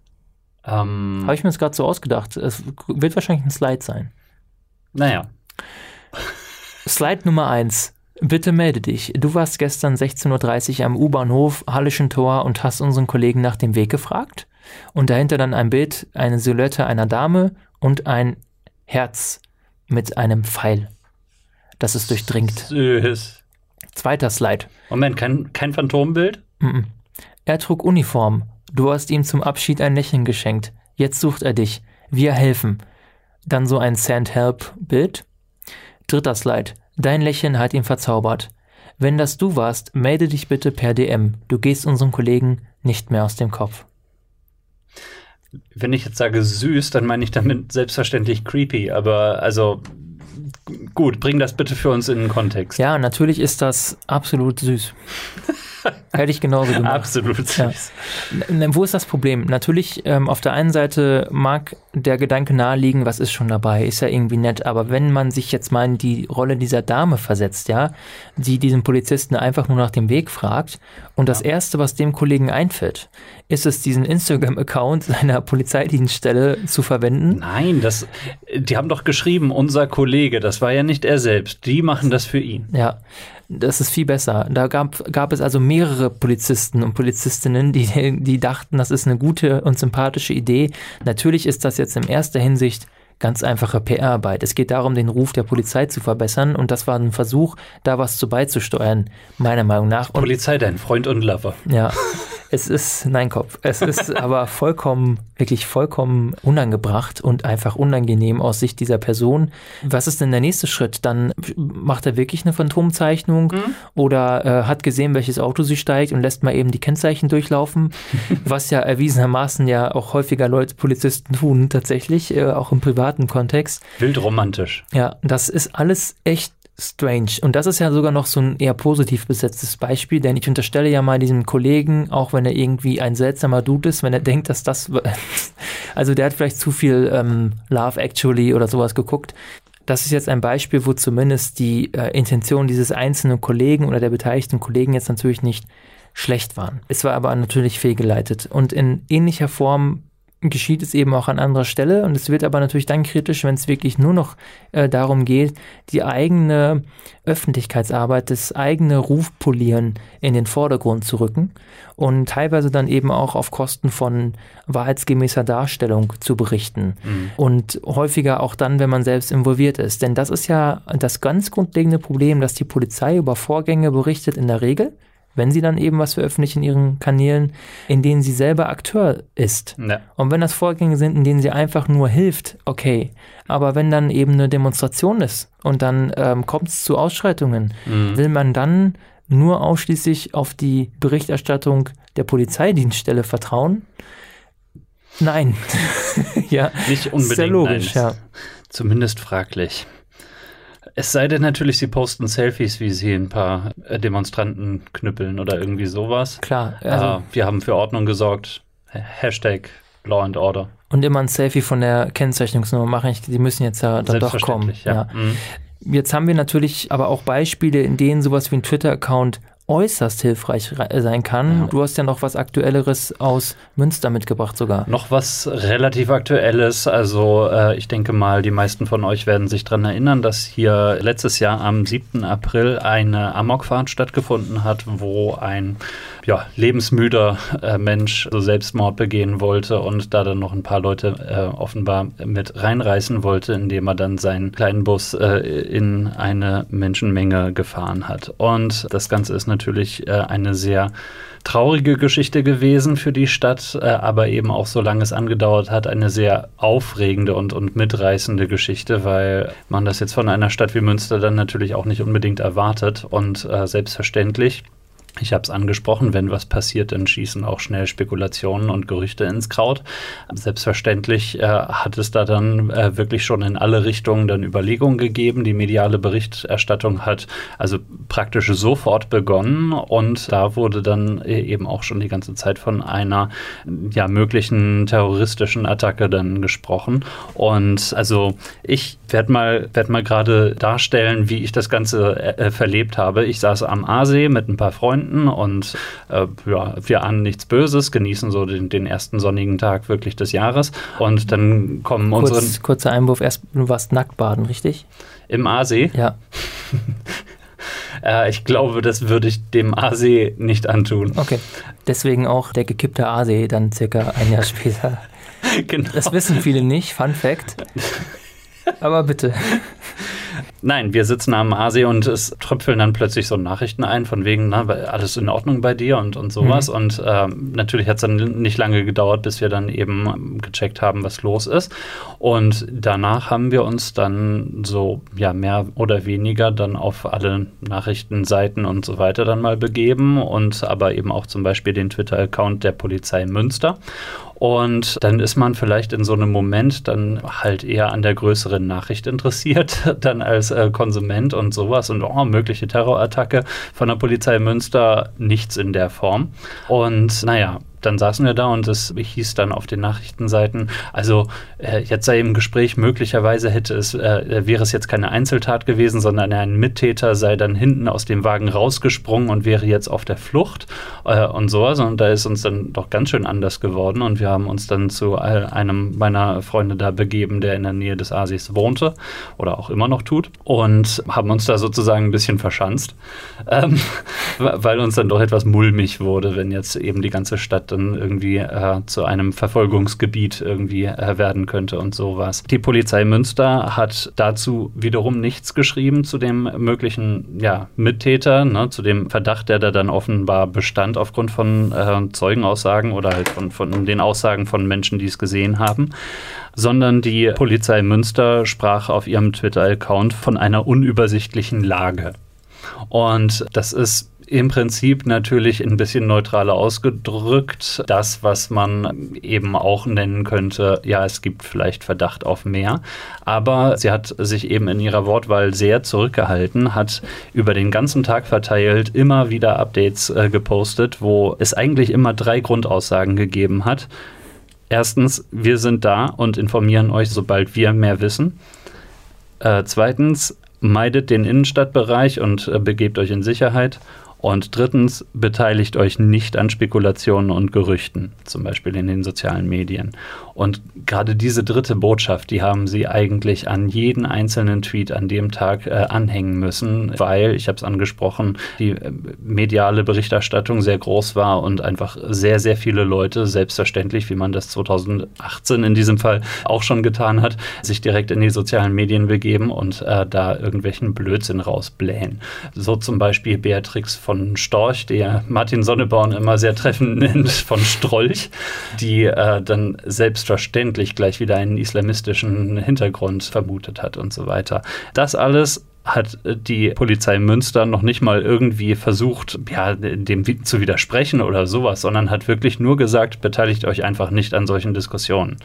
Ähm, Habe ich mir das gerade so ausgedacht. Es wird wahrscheinlich ein Slide sein. naja. Slide Nummer 1. Bitte melde dich. Du warst gestern 16.30 Uhr am U-Bahnhof Hallischen Tor und hast unseren Kollegen nach dem Weg gefragt. Und dahinter dann ein Bild, eine Silhouette einer Dame und ein Herz mit einem Pfeil, das es durchdringt. Süß. Zweiter Slide. Moment, kein, kein Phantombild? Mhm. Er trug Uniform. Du hast ihm zum Abschied ein Lächeln geschenkt. Jetzt sucht er dich. Wir helfen. Dann so ein Send Help Bild. Dritter Slide. Dein Lächeln hat ihn verzaubert. Wenn das du warst, melde dich bitte per DM. Du gehst unserem Kollegen nicht mehr aus dem Kopf. Wenn ich jetzt sage süß, dann meine ich damit selbstverständlich creepy. Aber also gut, bring das bitte für uns in den Kontext. Ja, natürlich ist das absolut süß. Hätte ich genauso gemacht. Absolut. Ja. Wo ist das Problem? Natürlich, ähm, auf der einen Seite mag der Gedanke naheliegen, was ist schon dabei, ist ja irgendwie nett, aber wenn man sich jetzt mal in die Rolle dieser Dame versetzt, ja, die diesen Polizisten einfach nur nach dem Weg fragt und das Erste, was dem Kollegen einfällt, ist es, diesen Instagram-Account seiner Polizeidienststelle zu verwenden. Nein, das, die haben doch geschrieben, unser Kollege, das war ja nicht er selbst. Die machen das für ihn. Ja, das ist viel besser. Da gab, gab es also mehrere Polizisten und Polizistinnen, die, die dachten, das ist eine gute und sympathische Idee. Natürlich ist das jetzt in erster Hinsicht ganz einfache PR-Arbeit. Es geht darum, den Ruf der Polizei zu verbessern und das war ein Versuch, da was zu beizusteuern, meiner Meinung nach. Und Polizei, dein Freund und Lover. ja, es ist, nein, Kopf. Es ist aber vollkommen, wirklich vollkommen unangebracht und einfach unangenehm aus Sicht dieser Person. Was ist denn der nächste Schritt? Dann macht er wirklich eine Phantomzeichnung oder äh, hat gesehen, welches Auto sie steigt und lässt mal eben die Kennzeichen durchlaufen, was ja erwiesenermaßen ja auch häufiger Leute, Polizisten tun, tatsächlich, äh, auch im privaten Kontext. Wild romantisch. Ja, das ist alles echt strange. Und das ist ja sogar noch so ein eher positiv besetztes Beispiel, denn ich unterstelle ja mal diesem Kollegen, auch wenn er irgendwie ein seltsamer Dude ist, wenn er denkt, dass das, also der hat vielleicht zu viel ähm, Love Actually oder sowas geguckt. Das ist jetzt ein Beispiel, wo zumindest die äh, Intention dieses einzelnen Kollegen oder der beteiligten Kollegen jetzt natürlich nicht schlecht waren. Es war aber natürlich fehlgeleitet. Und in ähnlicher Form geschieht es eben auch an anderer Stelle. Und es wird aber natürlich dann kritisch, wenn es wirklich nur noch äh, darum geht, die eigene Öffentlichkeitsarbeit, das eigene Rufpolieren in den Vordergrund zu rücken und teilweise dann eben auch auf Kosten von wahrheitsgemäßer Darstellung zu berichten. Und häufiger auch dann, wenn man selbst involviert ist. Denn das ist ja das ganz grundlegende Problem, dass die Polizei über Vorgänge berichtet in der Regel, wenn sie dann eben was veröffentlicht in ihren Kanälen, in denen sie selber Akteur ist. Ja. Und wenn das Vorgänge sind, in denen sie einfach nur hilft, okay. Aber wenn dann eben eine Demonstration ist und dann ähm, kommt es zu Ausschreitungen, Mhm. will man dann nur ausschließlich auf die Berichterstattung der Polizeidienststelle vertrauen? Nein. ja, Nicht unbedingt. ist ja logisch, nein. ja. Zumindest fraglich. Es sei denn natürlich, sie posten Selfies, wie sie ein paar äh, Demonstranten knüppeln oder irgendwie sowas. Klar. Also, wir haben für Ordnung gesorgt. Hashtag Law and Order. Und immer ein Selfie von der Kennzeichnungsnummer machen. Ich, die müssen jetzt ja dann doch kommen. Selbstverständlich, ja. Mhm. Jetzt haben wir natürlich aber auch Beispiele, in denen sowas wie ein Twitter-Account äußerst hilfreich sein kann. Ja. Du hast ja noch was Aktuelleres aus Münster mitgebracht sogar. Noch was relativ Aktuelles. Also äh, ich denke mal, die meisten von euch werden sich daran erinnern, dass hier letztes Jahr am 7. April eine Amokfahrt stattgefunden hat, wo ein ja, lebensmüder äh, Mensch so Selbstmord begehen wollte und da dann noch ein paar Leute äh, offenbar mit reinreißen wollte, indem er dann seinen kleinen Bus äh, in eine Menschenmenge gefahren hat. Und das Ganze ist natürlich äh, eine sehr traurige Geschichte gewesen für die Stadt, äh, aber eben auch, solange es angedauert hat, eine sehr aufregende und, und mitreißende Geschichte, weil man das jetzt von einer Stadt wie Münster dann natürlich auch nicht unbedingt erwartet und äh, selbstverständlich ich habe es angesprochen, wenn was passiert, dann schießen auch schnell Spekulationen und Gerüchte ins Kraut. Selbstverständlich äh, hat es da dann äh, wirklich schon in alle Richtungen dann Überlegungen gegeben. Die mediale Berichterstattung hat also praktisch sofort begonnen und da wurde dann e-, eben auch schon die ganze Zeit von einer ja, möglichen terroristischen Attacke dann gesprochen. Und also ich werde mal, werd mal gerade darstellen, wie ich das Ganze äh, verlebt habe. Ich saß am Aasee mit ein paar Freunden Freunden und äh, ja, wir ahnen nichts Böses, genießen so den, den, ersten sonnigen Tag wirklich des Jahres und dann kommen Kurz, unsere... Kurzer Einwurf, erst du warst nackt baden, richtig? Im Aasee? Ja. äh, ich glaube, das würde ich dem Aasee nicht antun. Okay, deswegen auch der gekippte Aasee dann circa ein Jahr später. genau. Das wissen viele nicht, Fun Fact. Aber bitte. Nein, wir sitzen am Aasee und es tröpfeln dann plötzlich so Nachrichten ein, von wegen, na, alles in Ordnung bei dir und, und sowas. Mhm. Und ähm, natürlich hat es dann nicht lange gedauert, bis wir dann eben gecheckt haben, was los ist. Und danach haben wir uns dann so, ja, mehr oder weniger dann auf alle Nachrichtenseiten und so weiter dann mal begeben und aber eben auch zum Beispiel den Twitter-Account der Polizei Münster. Und dann ist man vielleicht in so einem Moment dann halt eher an der größeren Nachricht interessiert, dann als äh, Konsument und sowas und oh, mögliche Terrorattacke von der Polizei Münster, nichts in der Form. Und naja, dann saßen wir da und es hieß dann auf den Nachrichtenseiten, also äh, jetzt sei im Gespräch, möglicherweise hätte es, äh, wäre es jetzt keine Einzeltat gewesen, sondern ein Mittäter sei dann hinten aus dem Wagen rausgesprungen und wäre jetzt auf der Flucht äh, und sowas. Und da ist uns dann doch ganz schön anders geworden und wir haben uns dann zu einem meiner Freunde da begeben, der in der Nähe des Asis wohnte oder auch immer noch tut und haben uns da sozusagen ein bisschen verschanzt, ähm, weil uns dann doch etwas mulmig wurde, wenn jetzt eben die ganze Stadt dann irgendwie äh, zu einem Verfolgungsgebiet irgendwie äh, werden könnte und sowas. Die Polizei Münster hat dazu wiederum nichts geschrieben zu dem möglichen ja, Mittäter, ne, zu dem Verdacht, der da dann offenbar bestand aufgrund von äh, Zeugenaussagen oder halt von, von den Aussagen von Menschen, die es gesehen haben sondern die Polizei Münster sprach auf ihrem Twitter-Account von einer unübersichtlichen Lage. Und das ist im Prinzip natürlich ein bisschen neutraler ausgedrückt. Das, was man eben auch nennen könnte, ja, es gibt vielleicht Verdacht auf mehr. Aber sie hat sich eben in ihrer Wortwahl sehr zurückgehalten, hat über den ganzen Tag verteilt immer wieder Updates äh, gepostet, wo es eigentlich immer drei Grundaussagen gegeben hat. Erstens, wir sind da und informieren euch, sobald wir mehr wissen. Äh, zweitens, meidet den Innenstadtbereich und äh, begebt euch in Sicherheit. Und drittens, beteiligt euch nicht an Spekulationen und Gerüchten, zum Beispiel in den sozialen Medien. Und gerade diese dritte Botschaft, die haben sie eigentlich an jeden einzelnen Tweet an dem Tag äh, anhängen müssen, weil, ich habe es angesprochen, die äh, mediale Berichterstattung sehr groß war und einfach sehr, sehr viele Leute, selbstverständlich, wie man das 2018 in diesem Fall auch schon getan hat, sich direkt in die sozialen Medien begeben und äh, da irgendwelchen Blödsinn rausblähen. So zum Beispiel Beatrix von von Storch, der Martin Sonneborn immer sehr treffend nennt, von Strolch, die äh, dann selbstverständlich gleich wieder einen islamistischen Hintergrund vermutet hat und so weiter. Das alles hat die Polizei Münster noch nicht mal irgendwie versucht, ja, dem zu widersprechen oder sowas, sondern hat wirklich nur gesagt, beteiligt euch einfach nicht an solchen Diskussionen.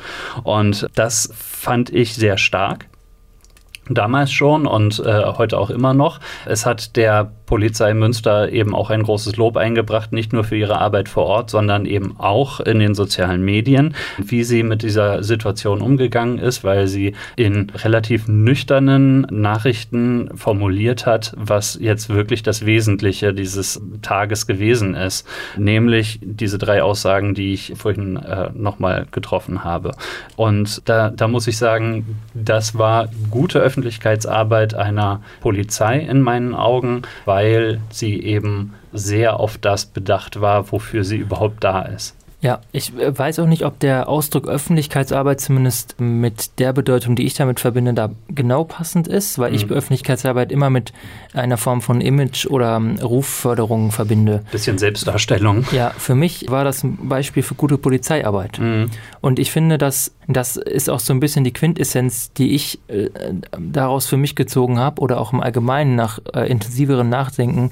Und das fand ich sehr stark damals schon und äh, heute auch immer noch. Es hat der Polizei Münster eben auch ein großes Lob eingebracht, nicht nur für ihre Arbeit vor Ort, sondern eben auch in den sozialen Medien, wie sie mit dieser Situation umgegangen ist, weil sie in relativ nüchternen Nachrichten formuliert hat, was jetzt wirklich das Wesentliche dieses Tages gewesen ist, nämlich diese drei Aussagen, die ich vorhin äh, nochmal getroffen habe. Und da, da muss ich sagen, das war gute Öffentlichkeitsarbeit einer Polizei in meinen Augen, weil sie eben sehr auf das bedacht war, wofür sie überhaupt da ist. Ja, ich äh, weiß auch nicht, ob der Ausdruck Öffentlichkeitsarbeit zumindest mit der Bedeutung, die ich damit verbinde, da genau passend ist, weil mhm. ich Öffentlichkeitsarbeit immer mit einer Form von Image oder ähm, Rufförderung verbinde. Bisschen Selbstdarstellung. Ja, für mich war das ein Beispiel für gute Polizeiarbeit. Mhm. Und ich finde, dass das ist auch so ein bisschen die Quintessenz, die ich äh, daraus für mich gezogen habe oder auch im Allgemeinen nach äh, intensiverem Nachdenken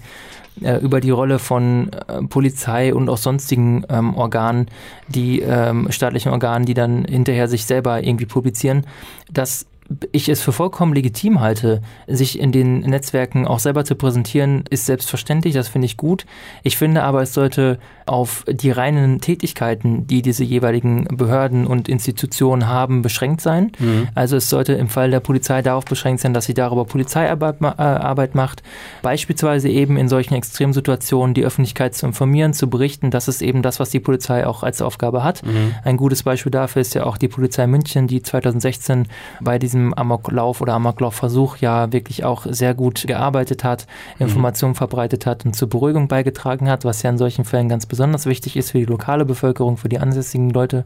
äh, über die Rolle von äh, Polizei und auch sonstigen ähm, Organen, die ähm, staatlichen Organen, die dann hinterher sich selber irgendwie publizieren, dass ich es für vollkommen legitim halte, sich in den Netzwerken auch selber zu präsentieren, ist selbstverständlich, das finde ich gut. Ich finde aber, es sollte auf die reinen Tätigkeiten, die diese jeweiligen Behörden und Institutionen haben, beschränkt sein. Mhm. Also es sollte im Fall der Polizei darauf beschränkt sein, dass sie darüber Polizeiarbeit äh, Arbeit macht, beispielsweise eben in solchen Extremsituationen die Öffentlichkeit zu informieren, zu berichten. Das ist eben das, was die Polizei auch als Aufgabe hat. Mhm. Ein gutes Beispiel dafür ist ja auch die Polizei München, die 2016 bei diesem diesem Amoklauf oder Amoklaufversuch ja wirklich auch sehr gut gearbeitet hat, mhm. Informationen mhm. verbreitet hat und zur Beruhigung beigetragen hat, was ja in solchen Fällen ganz besonders wichtig ist für die lokale Bevölkerung, für die ansässigen Leute.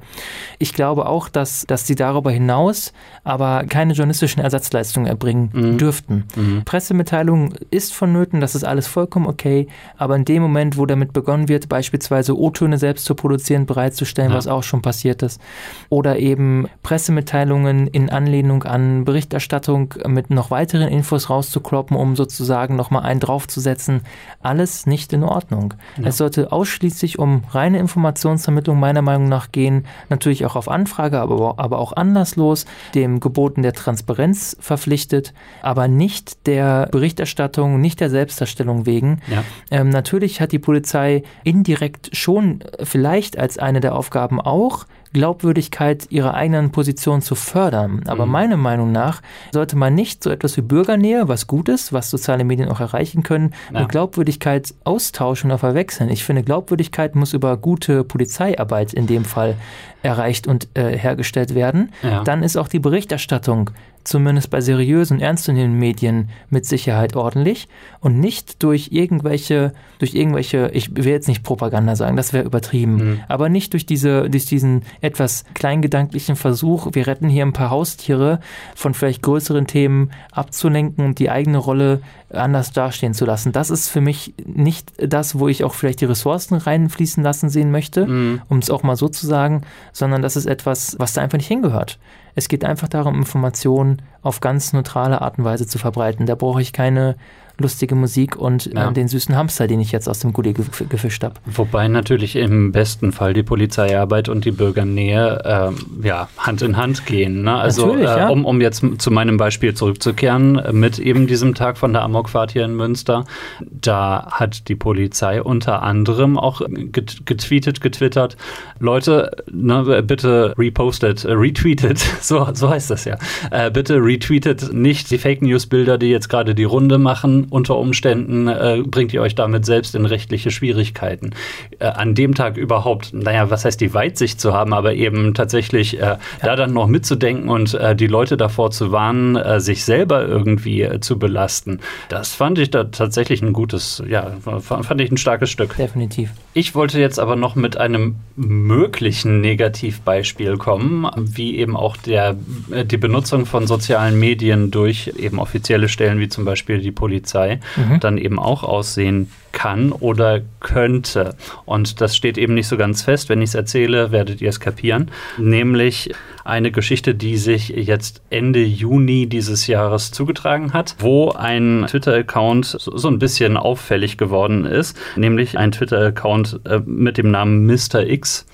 Ich glaube auch, dass, dass sie darüber hinaus aber keine journalistischen Ersatzleistungen erbringen mhm. dürften. Mhm. Pressemitteilung ist vonnöten, das ist alles vollkommen okay, aber in dem Moment, wo damit begonnen wird, beispielsweise O-Töne selbst zu produzieren, bereitzustellen, ja. was auch schon passiert ist, oder eben Pressemitteilungen in Anlehnung an an Berichterstattung mit noch weiteren Infos rauszukloppen, um sozusagen nochmal einen draufzusetzen. Alles nicht in Ordnung. Ja. Es sollte ausschließlich um reine Informationsvermittlung meiner Meinung nach gehen, natürlich auch auf Anfrage, aber, aber auch anderslos, dem Geboten der Transparenz verpflichtet, aber nicht der Berichterstattung, nicht der Selbstdarstellung wegen. Ja. Ähm, natürlich hat die Polizei indirekt schon vielleicht als eine der Aufgaben auch, Glaubwürdigkeit ihrer eigenen Position zu fördern. Aber mhm. meiner Meinung nach sollte man nicht so etwas wie Bürgernähe, was gut ist, was soziale Medien auch erreichen können, ja. mit Glaubwürdigkeit austauschen oder verwechseln. Ich finde, Glaubwürdigkeit muss über gute Polizeiarbeit in dem Fall erreicht und äh, hergestellt werden. Ja. Dann ist auch die Berichterstattung zumindest bei seriösen, ernstzunehmenden Medien mit Sicherheit ordentlich und nicht durch irgendwelche, durch irgendwelche, ich will jetzt nicht Propaganda sagen, das wäre übertrieben, mhm. aber nicht durch diese, durch diesen etwas kleingedanklichen Versuch, wir retten hier ein paar Haustiere von vielleicht größeren Themen abzulenken und die eigene Rolle anders dastehen zu lassen. Das ist für mich nicht das, wo ich auch vielleicht die Ressourcen reinfließen lassen sehen möchte, mhm. um es auch mal so zu sagen, sondern das ist etwas, was da einfach nicht hingehört. Es geht einfach darum, Informationen auf ganz neutrale Art und Weise zu verbreiten. Da brauche ich keine lustige Musik und äh, ja. den süßen Hamster, den ich jetzt aus dem Gully gefischt habe. Wobei natürlich im besten Fall die Polizeiarbeit und die Bürgernähe äh, ja, Hand in Hand gehen. Ne? Also äh, ja. um, um jetzt zu meinem Beispiel zurückzukehren, mit eben diesem Tag von der Amokfahrt hier in Münster, da hat die Polizei unter anderem auch getweetet, getwittert, Leute, ne, bitte repostet, äh, retweetet, so, so heißt das ja, äh, bitte retweetet nicht die Fake News Bilder, die jetzt gerade die Runde machen unter Umständen äh, bringt ihr euch damit selbst in rechtliche Schwierigkeiten. Äh, an dem Tag überhaupt, naja, was heißt die Weitsicht zu haben, aber eben tatsächlich äh, ja. da dann noch mitzudenken und äh, die Leute davor zu warnen, äh, sich selber irgendwie äh, zu belasten. Das fand ich da tatsächlich ein gutes, ja, fand ich ein starkes Stück. Definitiv. Ich wollte jetzt aber noch mit einem möglichen Negativbeispiel kommen, wie eben auch der, die Benutzung von sozialen Medien durch eben offizielle Stellen wie zum Beispiel die Polizei Polizei mhm. dann eben auch aussehen kann oder könnte. Und das steht eben nicht so ganz fest. Wenn ich es erzähle, werdet ihr es kapieren. Nämlich eine Geschichte, die sich jetzt Ende Juni dieses Jahres zugetragen hat, wo ein Twitter-Account so ein bisschen auffällig geworden ist, nämlich ein Twitter-Account äh, mit dem Namen Mr. X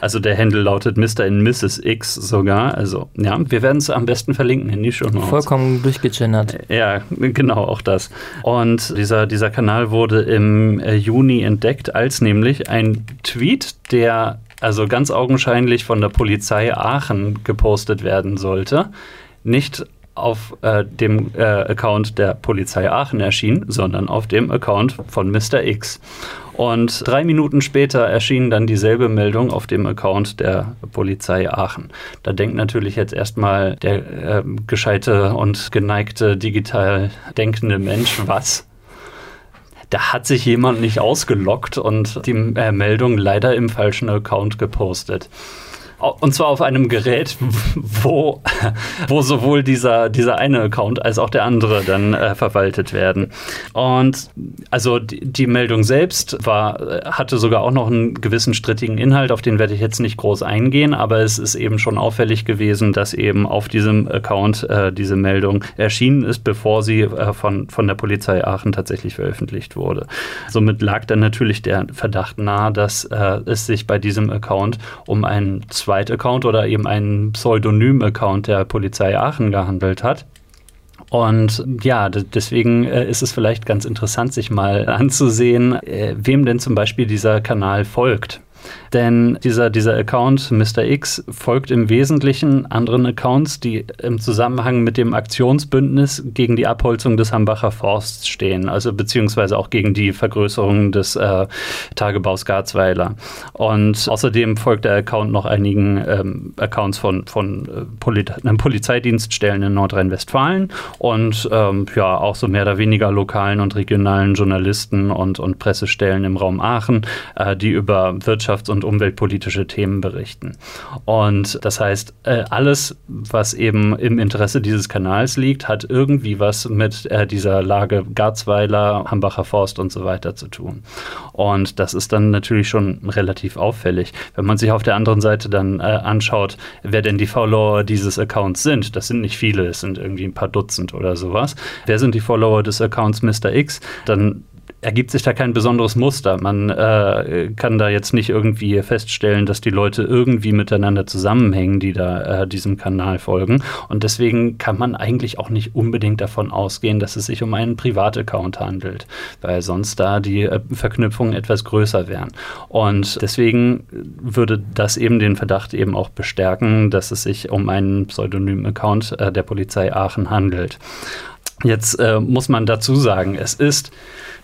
Also der Handle lautet Mr. and Mrs. X sogar. Also ja, wir werden es am besten verlinken in die Show Notes. Vollkommen durchgegendert. Ja, genau, auch das. Und dieser, dieser Kanal wurde im äh, Juni entdeckt, als nämlich ein Tweet, der also ganz augenscheinlich von der Polizei Aachen gepostet werden sollte, nicht auf äh, dem äh, Account der Polizei Aachen erschien, sondern auf dem Account von Mr. X. Und drei Minuten später erschien dann dieselbe Meldung auf dem Account der Polizei Aachen. Da denkt natürlich jetzt erstmal der äh, gescheite und geneigte digital denkende Mensch, was? Da hat sich jemand nicht ausgelockt und die äh, Meldung leider im falschen Account gepostet. Und zwar auf einem Gerät, wo, wo sowohl dieser, dieser eine Account als auch der andere dann äh, verwaltet werden. Und also die, die, Meldung selbst war, hatte sogar auch noch einen gewissen strittigen Inhalt, auf den werde ich jetzt nicht groß eingehen, aber es ist eben schon auffällig gewesen, dass eben auf diesem Account äh, diese Meldung erschienen ist, bevor sie äh, von, von der Polizei Aachen tatsächlich veröffentlicht wurde. Somit lag dann natürlich der Verdacht nahe, dass äh, es sich bei diesem Account um einen Zweit-Account oder eben einen Pseudonym-Account der Polizei Aachen gehandelt hat. Und ja, deswegen äh, ist es vielleicht ganz interessant, sich mal anzusehen, äh, wem denn zum Beispiel dieser Kanal folgt. Denn dieser, dieser Account Mr. X folgt im Wesentlichen anderen Accounts, die im Zusammenhang mit dem Aktionsbündnis gegen die Abholzung des Hambacher Forsts stehen, also beziehungsweise auch gegen die Vergrößerung des äh, Tagebaus Garzweiler. Und außerdem folgt der Account noch einigen ähm, Accounts von, von äh, Poli Polizeidienststellen in Nordrhein-Westfalen und ähm, ja auch so mehr oder weniger lokalen und regionalen Journalisten und, und Pressestellen im Raum Aachen, äh, die über Wirtschafts- und umweltpolitische Themen berichten. Und das heißt, äh, alles, was eben im Interesse dieses Kanals liegt, hat irgendwie was mit äh, dieser Lage Garzweiler, Hambacher Forst und so weiter zu tun. Und das ist dann natürlich schon relativ auffällig. Wenn man sich auf der anderen Seite dann äh, anschaut, wer denn die Follower dieses Accounts sind, das sind nicht viele, es sind irgendwie ein paar Dutzend oder sowas. Wer sind die Follower des Accounts Mr. X? Dann ergibt sich da kein besonderes Muster. Man äh, kann da jetzt nicht irgendwie feststellen, dass die Leute irgendwie miteinander zusammenhängen, die da äh, diesem Kanal folgen. Und deswegen kann man eigentlich auch nicht unbedingt davon ausgehen, dass es sich um einen Privataccount handelt, weil sonst da die äh, Verknüpfungen etwas größer wären. Und deswegen würde das eben den Verdacht eben auch bestärken, dass es sich um einen pseudonymen Account äh, der Polizei Aachen handelt. Jetzt äh, muss man dazu sagen, es ist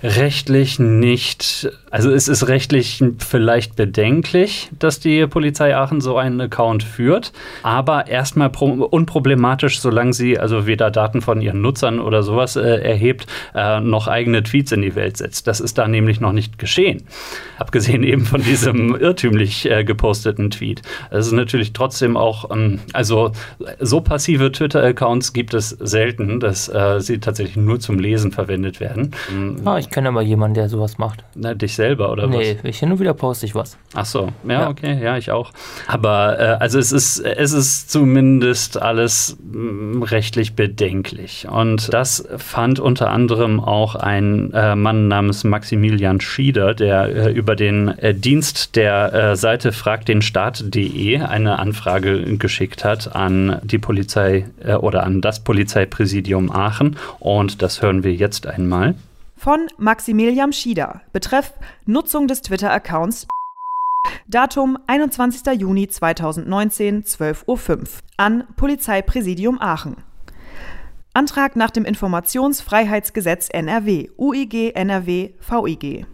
rechtlich nicht, also es ist rechtlich vielleicht bedenklich, dass die Polizei Aachen so einen Account führt, aber erstmal unproblematisch, solange sie also weder Daten von ihren Nutzern oder sowas äh, erhebt, äh, noch eigene Tweets in die Welt setzt. Das ist da nämlich noch nicht geschehen. Abgesehen eben von diesem irrtümlich äh, geposteten Tweet. Das ist natürlich trotzdem auch, ähm, also so passive Twitter-Accounts gibt es selten, dass äh, sie tatsächlich nur zum Lesen verwendet werden. Ah, ich kenne aber jemanden, der sowas macht. Na, dich selber oder nee, was? Nee, ich hin und wieder poste ich was. Ach so, ja, ja. okay, ja, ich auch. Aber äh, also es ist, es ist zumindest alles mm, rechtlich bedenklich. Und das fand unter anderem auch ein äh, Mann namens Maximilian Schieder, der äh, über den äh, Dienst der äh, Seite fragdenstaat.de eine Anfrage geschickt hat an die Polizei äh, oder an das Polizeipräsidium Aachen. Und das hören wir jetzt einmal. Von Maximilian Schieder. Betreff Nutzung des Twitter-Accounts. Datum 21. Juni 2019, 12.05 Uhr. An Polizeipräsidium Aachen. Antrag nach dem Informationsfreiheitsgesetz NRW, UIG NRW VIG.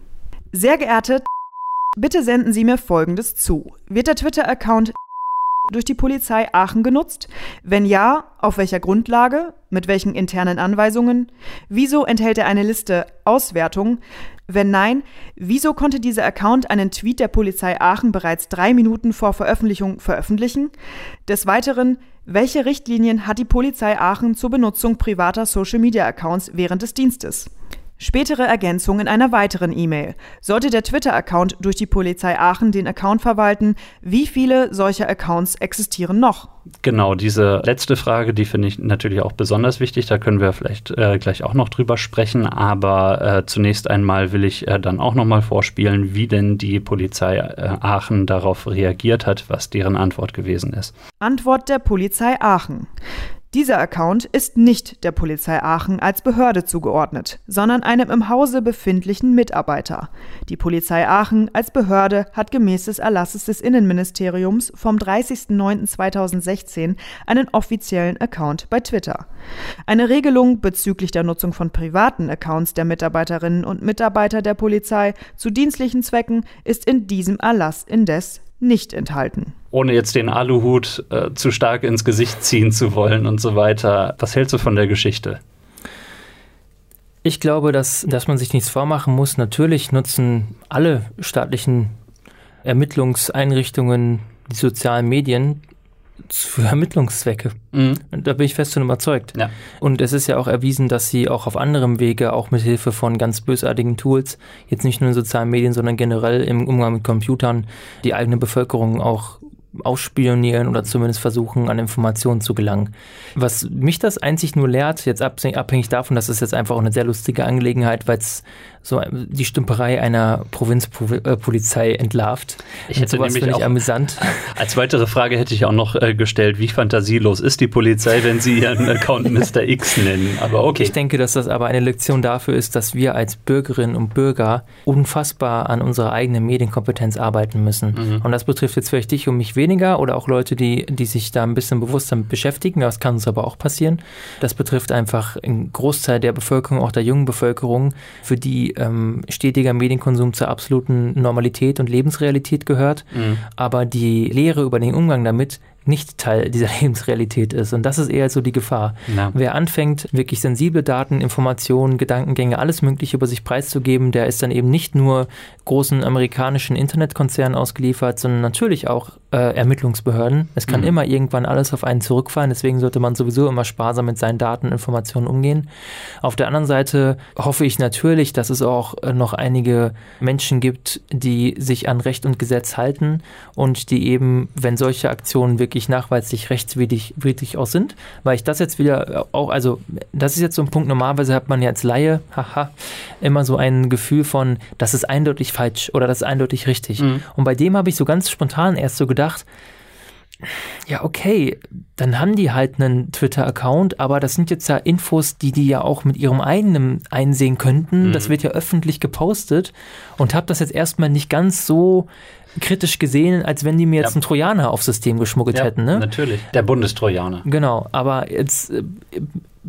Sehr geehrte, bitte senden Sie mir Folgendes zu. Wird der Twitter-Account durch die Polizei Aachen genutzt? Wenn ja, auf welcher Grundlage? Mit welchen internen Anweisungen? Wieso enthält er eine Liste Auswertung? Wenn nein, wieso konnte dieser Account einen Tweet der Polizei Aachen bereits drei Minuten vor Veröffentlichung veröffentlichen? Des Weiteren, welche Richtlinien hat die Polizei Aachen zur Benutzung privater Social-Media-Accounts während des Dienstes? Spätere Ergänzung in einer weiteren E-Mail. Sollte der Twitter-Account durch die Polizei Aachen den Account verwalten, wie viele solcher Accounts existieren noch? Genau, diese letzte Frage, die finde ich natürlich auch besonders wichtig. Da können wir vielleicht äh, gleich auch noch drüber sprechen. Aber äh, zunächst einmal will ich äh, dann auch noch mal vorspielen, wie denn die Polizei äh, Aachen darauf reagiert hat, was deren Antwort gewesen ist. Antwort der Polizei Aachen. Dieser Account ist nicht der Polizei Aachen als Behörde zugeordnet, sondern einem im Hause befindlichen Mitarbeiter. Die Polizei Aachen als Behörde hat gemäß des Erlasses des Innenministeriums vom 30.09.2016 einen offiziellen Account bei Twitter. Eine Regelung bezüglich der Nutzung von privaten Accounts der Mitarbeiterinnen und Mitarbeiter der Polizei zu dienstlichen Zwecken ist in diesem Erlass indes nicht enthalten. Ohne jetzt den Aluhut äh, zu stark ins Gesicht ziehen zu wollen und so weiter. Was hältst du von der Geschichte? Ich glaube, dass, dass man sich nichts vormachen muss. Natürlich nutzen alle staatlichen Ermittlungseinrichtungen die sozialen Medien für Ermittlungszwecke. Mhm. Da bin ich fest von überzeugt. Ja. Und es ist ja auch erwiesen, dass sie auch auf anderem Wege, auch mit Hilfe von ganz bösartigen Tools, jetzt nicht nur in sozialen Medien, sondern generell im Umgang mit Computern, die eigene Bevölkerung auch ausspionieren oder zumindest versuchen, an Informationen zu gelangen. Was mich das einzig nur lehrt, jetzt abhängig davon, dass es jetzt einfach auch eine sehr lustige Angelegenheit, weil es so die Stümperei einer Provinzpolizei entlarvt. Ich hätte sowas nämlich auch, ich amüsant. Als weitere Frage hätte ich auch noch äh, gestellt, wie fantasielos ist die Polizei, wenn sie ihren Account Mr. X nennen? Aber okay. Ich denke, dass das aber eine Lektion dafür ist, dass wir als Bürgerinnen und Bürger unfassbar an unserer eigenen Medienkompetenz arbeiten müssen. Mhm. Und das betrifft jetzt vielleicht dich und mich weniger oder auch Leute, die, die sich da ein bisschen bewusst damit beschäftigen. Das kann uns aber auch passieren. Das betrifft einfach einen Großteil der Bevölkerung, auch der jungen Bevölkerung, für die ähm, stetiger Medienkonsum zur absoluten Normalität und Lebensrealität gehört. Mhm. Aber die Lehre über den Umgang damit nicht Teil dieser Lebensrealität ist. Und das ist eher so die Gefahr. Ja. Wer anfängt, wirklich sensible Daten, Informationen, Gedankengänge, alles Mögliche über sich preiszugeben, der ist dann eben nicht nur großen amerikanischen Internetkonzernen ausgeliefert, sondern natürlich auch äh, Ermittlungsbehörden. Es kann mhm. immer irgendwann alles auf einen zurückfallen. Deswegen sollte man sowieso immer sparsam mit seinen Daten, Informationen umgehen. Auf der anderen Seite hoffe ich natürlich, dass es auch äh, noch einige Menschen gibt, die sich an Recht und Gesetz halten und die eben, wenn solche Aktionen wirklich wirklich nachweislich rechtswidrig auch sind, weil ich das jetzt wieder auch, also das ist jetzt so ein Punkt, normalerweise hat man ja als Laie, haha, immer so ein Gefühl von, das ist eindeutig falsch oder das ist eindeutig richtig. Mhm. Und bei dem habe ich so ganz spontan erst so gedacht, ja, okay, dann haben die halt einen Twitter-Account, aber das sind jetzt ja Infos, die die ja auch mit ihrem eigenen einsehen könnten. Mhm. Das wird ja öffentlich gepostet und habe das jetzt erstmal nicht ganz so kritisch gesehen, als wenn die mir jetzt ja. einen Trojaner aufs System geschmuggelt ja, hätten. Ne? Natürlich, der Bundestrojaner. Genau, aber jetzt äh,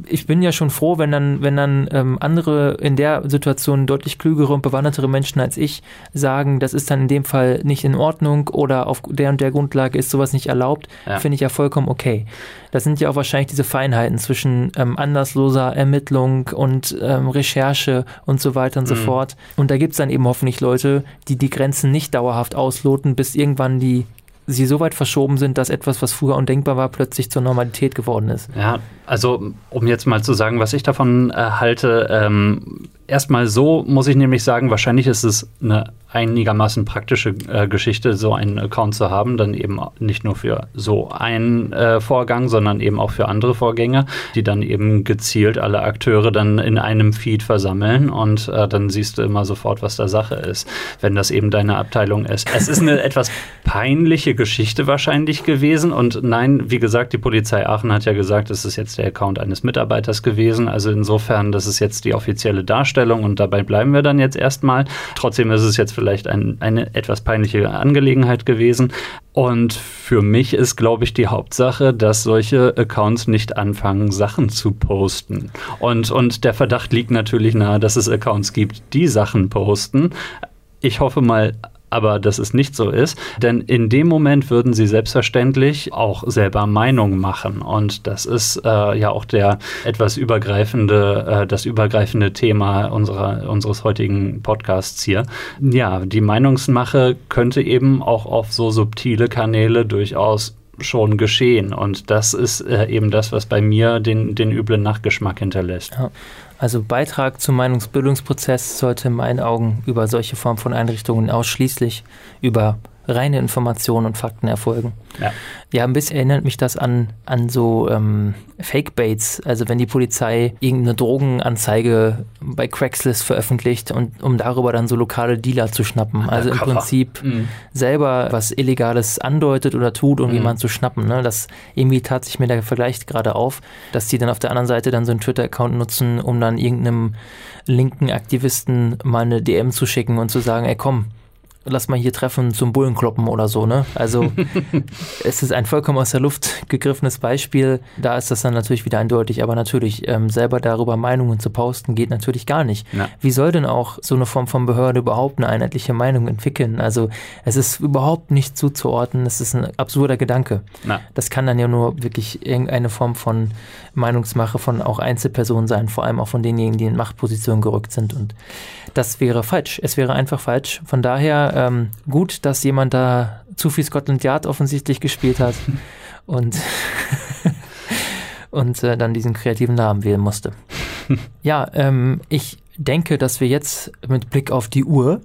ich bin ja schon froh, wenn dann, wenn dann ähm, andere in der Situation deutlich klügere und bewandertere Menschen als ich sagen, das ist dann in dem Fall nicht in Ordnung oder auf der und der Grundlage ist sowas nicht erlaubt, ja. finde ich ja vollkommen okay. Das sind ja auch wahrscheinlich diese Feinheiten zwischen ähm, andersloser Ermittlung und ähm, Recherche und so weiter und mhm. so fort. Und da gibt es dann eben hoffentlich Leute, die die Grenzen nicht dauerhaft ausloten, bis irgendwann die sie so weit verschoben sind, dass etwas, was früher undenkbar war, plötzlich zur Normalität geworden ist. Ja, also um jetzt mal zu sagen, was ich davon äh, halte, ähm, erstmal so muss ich nämlich sagen, wahrscheinlich ist es eine einigermaßen praktische äh, Geschichte, so einen Account zu haben, dann eben nicht nur für so einen äh, Vorgang, sondern eben auch für andere Vorgänge, die dann eben gezielt alle Akteure dann in einem Feed versammeln. Und äh, dann siehst du immer sofort, was da Sache ist, wenn das eben deine Abteilung ist. Es ist eine etwas peinliche Geschichte wahrscheinlich gewesen. Und nein, wie gesagt, die Polizei Aachen hat ja gesagt, es ist jetzt der Account eines Mitarbeiters gewesen, also insofern, das ist jetzt die offizielle Darstellung und dabei bleiben wir dann jetzt erstmal. Trotzdem ist es jetzt vielleicht vielleicht ein, eine etwas peinliche Angelegenheit gewesen. Und für mich ist, glaube ich, die Hauptsache, dass solche Accounts nicht anfangen, Sachen zu posten. Und, und der Verdacht liegt natürlich nahe, dass es Accounts gibt, die Sachen posten. Ich hoffe mal, aber dass es nicht so ist. Denn in dem Moment würden sie selbstverständlich auch selber Meinung machen. Und das ist äh, ja auch der etwas übergreifende, äh, das übergreifende Thema unserer, unseres heutigen Podcasts hier. Ja, die Meinungsmache könnte eben auch auf so subtile Kanäle durchaus schon geschehen. Und das ist äh, eben das, was bei mir den, den üblen Nachgeschmack hinterlässt. Ja. Also Beitrag zum Meinungsbildungsprozess sollte in meinen Augen über solche Formen von Einrichtungen ausschließlich über reine Informationen und Fakten erfolgen. Ja. ja, ein bisschen erinnert mich das an, an so ähm, Fake-Baits. Also wenn die Polizei irgendeine Drogenanzeige bei Craigslist veröffentlicht und um darüber dann so lokale Dealer zu schnappen. Also im Prinzip mhm. selber was Illegales andeutet oder tut, um mhm. jemanden zu schnappen. Ne? Das irgendwie tat sich mir der Vergleich gerade auf, dass die dann auf der anderen Seite dann so einen Twitter-Account nutzen, um dann irgendeinem linken Aktivisten mal eine DM zu schicken und zu sagen, ey komm, lass mal hier treffen zum Bullenkloppen oder so, ne? Also es ist ein vollkommen aus der Luft gegriffenes Beispiel. Da ist das dann natürlich wieder eindeutig, aber natürlich ähm, selber darüber Meinungen zu posten geht natürlich gar nicht. Ja. Wie soll denn auch so eine Form von Behörde überhaupt eine einheitliche Meinung entwickeln? Also es ist überhaupt nicht zuzuordnen. Es ist ein absurder Gedanke. Na. Das kann dann ja nur wirklich irgendeine Form von Meinungsmache von auch Einzelpersonen sein, vor allem auch von denjenigen, die in Machtpositionen gerückt sind. Und das wäre falsch. Es wäre einfach falsch. Von daher ähm, gut, dass jemand da zu viel Scotland Yard offensichtlich gespielt hat und, und äh, dann diesen kreativen Namen wählen musste. Ja, ähm, ich denke, dass wir jetzt mit Blick auf die Uhr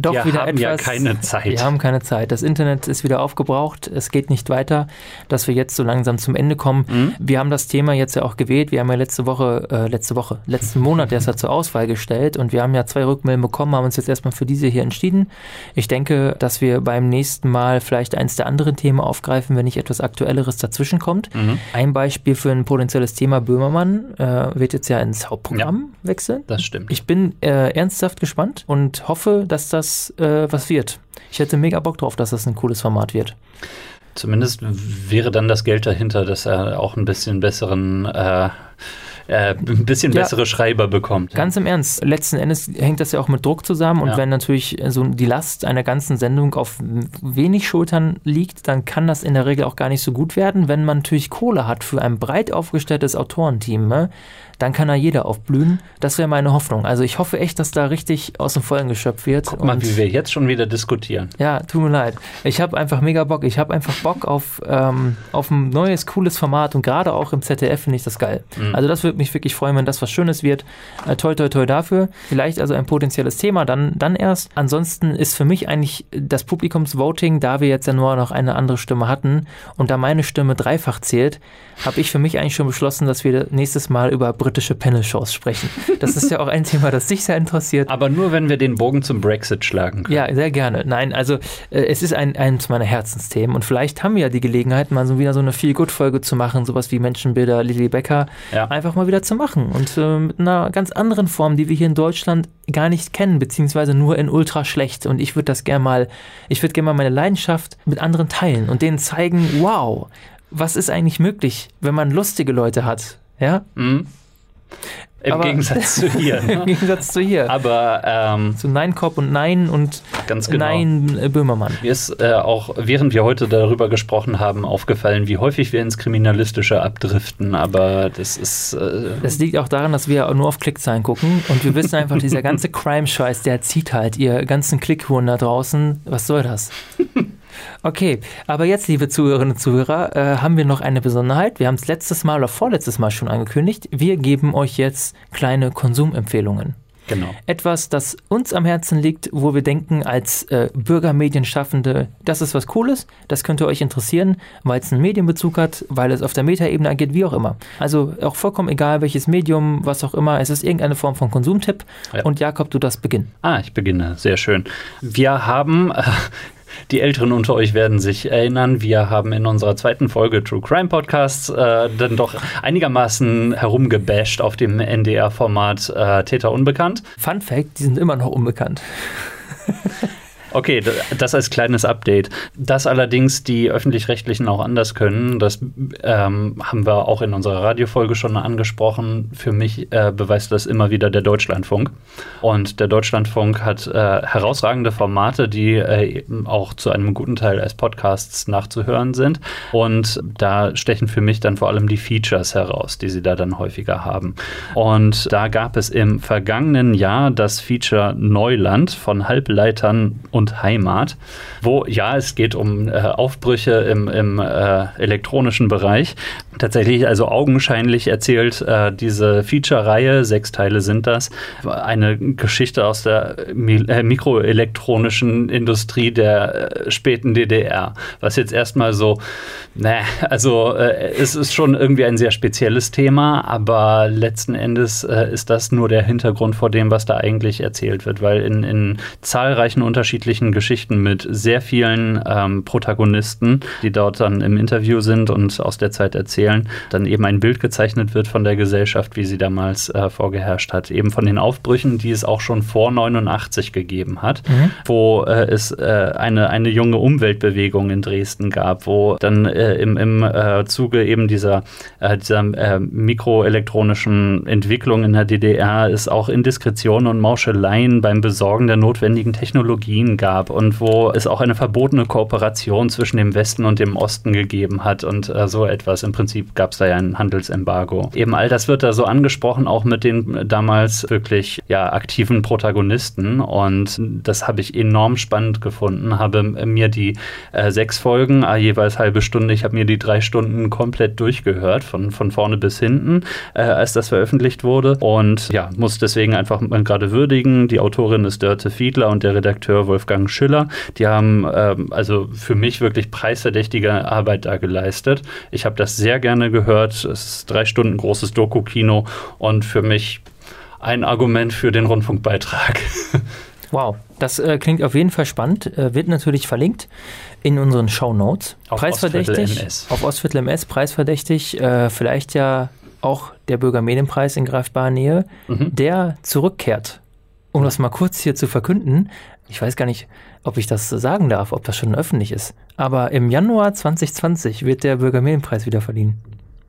doch wir wieder haben etwas, ja keine Zeit. Wir haben keine Zeit. Das Internet ist wieder aufgebraucht. Es geht nicht weiter, dass wir jetzt so langsam zum Ende kommen. Mhm. Wir haben das Thema jetzt ja auch gewählt. Wir haben ja letzte Woche, äh, letzte Woche, letzten Monat erst zur Auswahl gestellt und wir haben ja zwei Rückmeldungen bekommen, haben uns jetzt erstmal für diese hier entschieden. Ich denke, dass wir beim nächsten Mal vielleicht eins der anderen Themen aufgreifen, wenn nicht etwas Aktuelleres dazwischen kommt. Mhm. Ein Beispiel für ein potenzielles Thema Böhmermann äh, wird jetzt ja ins Hauptprogramm ja, wechseln. Das stimmt. Ich bin äh, ernsthaft gespannt und hoffe, dass das was, äh, was wird. Ich hätte mega Bock drauf, dass das ein cooles Format wird. Zumindest wäre dann das Geld dahinter, dass er auch ein bisschen besseren äh, äh, ein bisschen ja, bessere Schreiber bekommt. Ganz im Ernst. Letzten Endes hängt das ja auch mit Druck zusammen und ja. wenn natürlich so die Last einer ganzen Sendung auf wenig Schultern liegt, dann kann das in der Regel auch gar nicht so gut werden. Wenn man natürlich Kohle hat für ein breit aufgestelltes Autorenteam, ne, dann kann da jeder aufblühen. Das wäre meine Hoffnung. Also ich hoffe echt, dass da richtig aus dem Vollen geschöpft wird. Guck mal, wie wir jetzt schon wieder diskutieren. Ja, tut mir leid. Ich habe einfach mega Bock. Ich habe einfach Bock auf, ähm, auf ein neues, cooles Format und gerade auch im ZDF finde ich das geil. Mhm. Also das würde mich wirklich freuen, wenn das was Schönes wird. Äh, toi, toi, toi dafür. Vielleicht also ein potenzielles Thema, dann, dann erst. Ansonsten ist für mich eigentlich das Publikumsvoting, da wir jetzt ja nur noch eine andere Stimme hatten und da meine Stimme dreifach zählt, habe ich für mich eigentlich schon beschlossen, dass wir nächstes Mal über britische Panel-Shows sprechen. Das ist ja auch ein Thema, das dich sehr interessiert. Aber nur, wenn wir den Bogen zum Brexit schlagen können. Ja, sehr gerne. Nein, also äh, es ist ein, eines meiner Herzensthemen und vielleicht haben wir ja die Gelegenheit, mal so wieder so eine Feel-Good-Folge zu machen, sowas wie Menschenbilder Lily Becker, ja. einfach mal wieder zu machen und äh, mit einer ganz anderen Form, die wir hier in Deutschland gar nicht kennen, beziehungsweise nur in ultra schlecht. Und ich würde das gerne mal, ich würde gerne mal meine Leidenschaft mit anderen teilen und denen zeigen, wow, was ist eigentlich möglich, wenn man lustige Leute hat? Ja? Mhm. Im aber, Gegensatz zu hier. Ne? Im Gegensatz zu hier. Aber ähm, zu Nein Kopp und Nein und ganz genau. Nein äh, Böhmermann. Mir ist äh, auch, während wir heute darüber gesprochen haben, aufgefallen, wie häufig wir ins Kriminalistische abdriften. Aber das ist. Äh, das liegt auch daran, dass wir nur auf Klickzahlen gucken und wir wissen einfach, dieser ganze Crime-Scheiß, der zieht halt ihr ganzen Klickhuren da draußen. Was soll das? Okay, aber jetzt, liebe Zuhörerinnen und Zuhörer, äh, haben wir noch eine Besonderheit. Wir haben es letztes Mal oder vorletztes Mal schon angekündigt. Wir geben euch jetzt kleine Konsumempfehlungen. Genau. Etwas, das uns am Herzen liegt, wo wir denken, als äh, Bürgermedienschaffende, das ist was Cooles, das könnte euch interessieren, weil es einen Medienbezug hat, weil es auf der Metaebene agiert, wie auch immer. Also auch vollkommen egal, welches Medium, was auch immer, es ist irgendeine Form von Konsumtipp. Ja. Und Jakob, du darfst beginnen. Ah, ich beginne, sehr schön. Wir haben äh, die Älteren unter euch werden sich erinnern, wir haben in unserer zweiten Folge True Crime Podcasts äh, dann doch einigermaßen herumgebasht auf dem NDR-Format äh, Täter Unbekannt. Fun Fact, die sind immer noch unbekannt. Okay, das als kleines Update. Dass allerdings die öffentlich-rechtlichen auch anders können, das ähm, haben wir auch in unserer Radiofolge schon angesprochen. Für mich äh, beweist das immer wieder der Deutschlandfunk. Und der Deutschlandfunk hat äh, herausragende Formate, die äh, auch zu einem guten Teil als Podcasts nachzuhören sind. Und da stechen für mich dann vor allem die Features heraus, die sie da dann häufiger haben. Und da gab es im vergangenen Jahr das Feature Neuland von Halbleitern und und Heimat, wo ja, es geht um äh, Aufbrüche im, im äh, elektronischen Bereich. Tatsächlich, also augenscheinlich erzählt äh, diese Feature-Reihe, sechs Teile sind das, eine Geschichte aus der Mi äh, mikroelektronischen Industrie der äh, späten DDR. Was jetzt erstmal so, ne, also äh, es ist schon irgendwie ein sehr spezielles Thema, aber letzten Endes ist das nur der Hintergrund vor dem, was da eigentlich erzählt wird, weil in, in zahlreichen unterschiedlichen Geschichten mit sehr vielen ähm, Protagonisten, die dort dann im Interview sind und aus der Zeit erzählen, dann eben ein Bild gezeichnet wird von der Gesellschaft, wie sie damals äh, vorgeherrscht hat. Eben von den Aufbrüchen, die es auch schon vor 89 gegeben hat, mhm. wo äh, es äh, eine, eine junge Umweltbewegung in Dresden gab, wo dann äh, im, im äh, Zuge eben dieser, äh, dieser mikroelektronischen Entwicklung in der DDR es auch Indiskretionen und Mauscheleien beim Besorgen der notwendigen Technologien gab und wo es auch eine verbotene Kooperation zwischen dem Westen und dem Osten gegeben hat und äh, so etwas. Im Prinzip gab es da ja ein Handelsembargo. Eben all das wird da so angesprochen, auch mit den damals wirklich ja, aktiven Protagonisten und das habe ich enorm spannend gefunden, habe mir die äh, sechs Folgen, äh, jeweils halbe Stunde, ich habe mir die drei Stunden komplett durchgehört, von, von vorne bis hinten, äh, als das veröffentlicht wurde und ja, muss deswegen einfach gerade würdigen. Die Autorin ist Dörte Fiedler und der Redakteur Wolfgang Schiller. Die haben ähm, also für mich wirklich preisverdächtige Arbeit da geleistet. Ich habe das sehr gerne gehört. Es ist drei Stunden großes Doku-Kino und für mich ein Argument für den Rundfunkbeitrag. Wow, das äh, klingt auf jeden Fall spannend. Äh, wird natürlich verlinkt in unseren Show Notes. Auf preisverdächtig. MS. Auf Ostviertel MS, preisverdächtig. Äh, vielleicht ja auch der Bürgermedienpreis in greifbarer Nähe, mhm. der zurückkehrt. Um das mal kurz hier zu verkünden, ich weiß gar nicht, ob ich das sagen darf, ob das schon öffentlich ist, aber im Januar 2020 wird der Bürgermedienpreis wieder verliehen.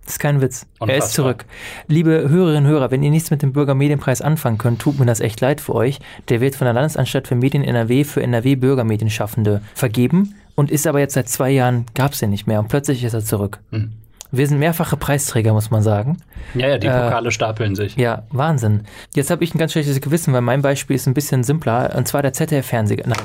Das ist kein Witz. Unfassbar. Er ist zurück. Liebe Hörerinnen und Hörer, wenn ihr nichts mit dem Bürgermedienpreis anfangen könnt, tut mir das echt leid für euch. Der wird von der Landesanstalt für Medien NRW für NRW Bürgermedienschaffende vergeben und ist aber jetzt seit zwei Jahren, gab es den nicht mehr und plötzlich ist er zurück. Mhm. Wir sind mehrfache Preisträger, muss man sagen. Ja, ja, die äh, Pokale äh, stapeln sich. Ja, Wahnsinn. Jetzt habe ich ein ganz schlechtes Gewissen, weil mein Beispiel ist ein bisschen simpler, und zwar der ZDF-Fernseher. Nein,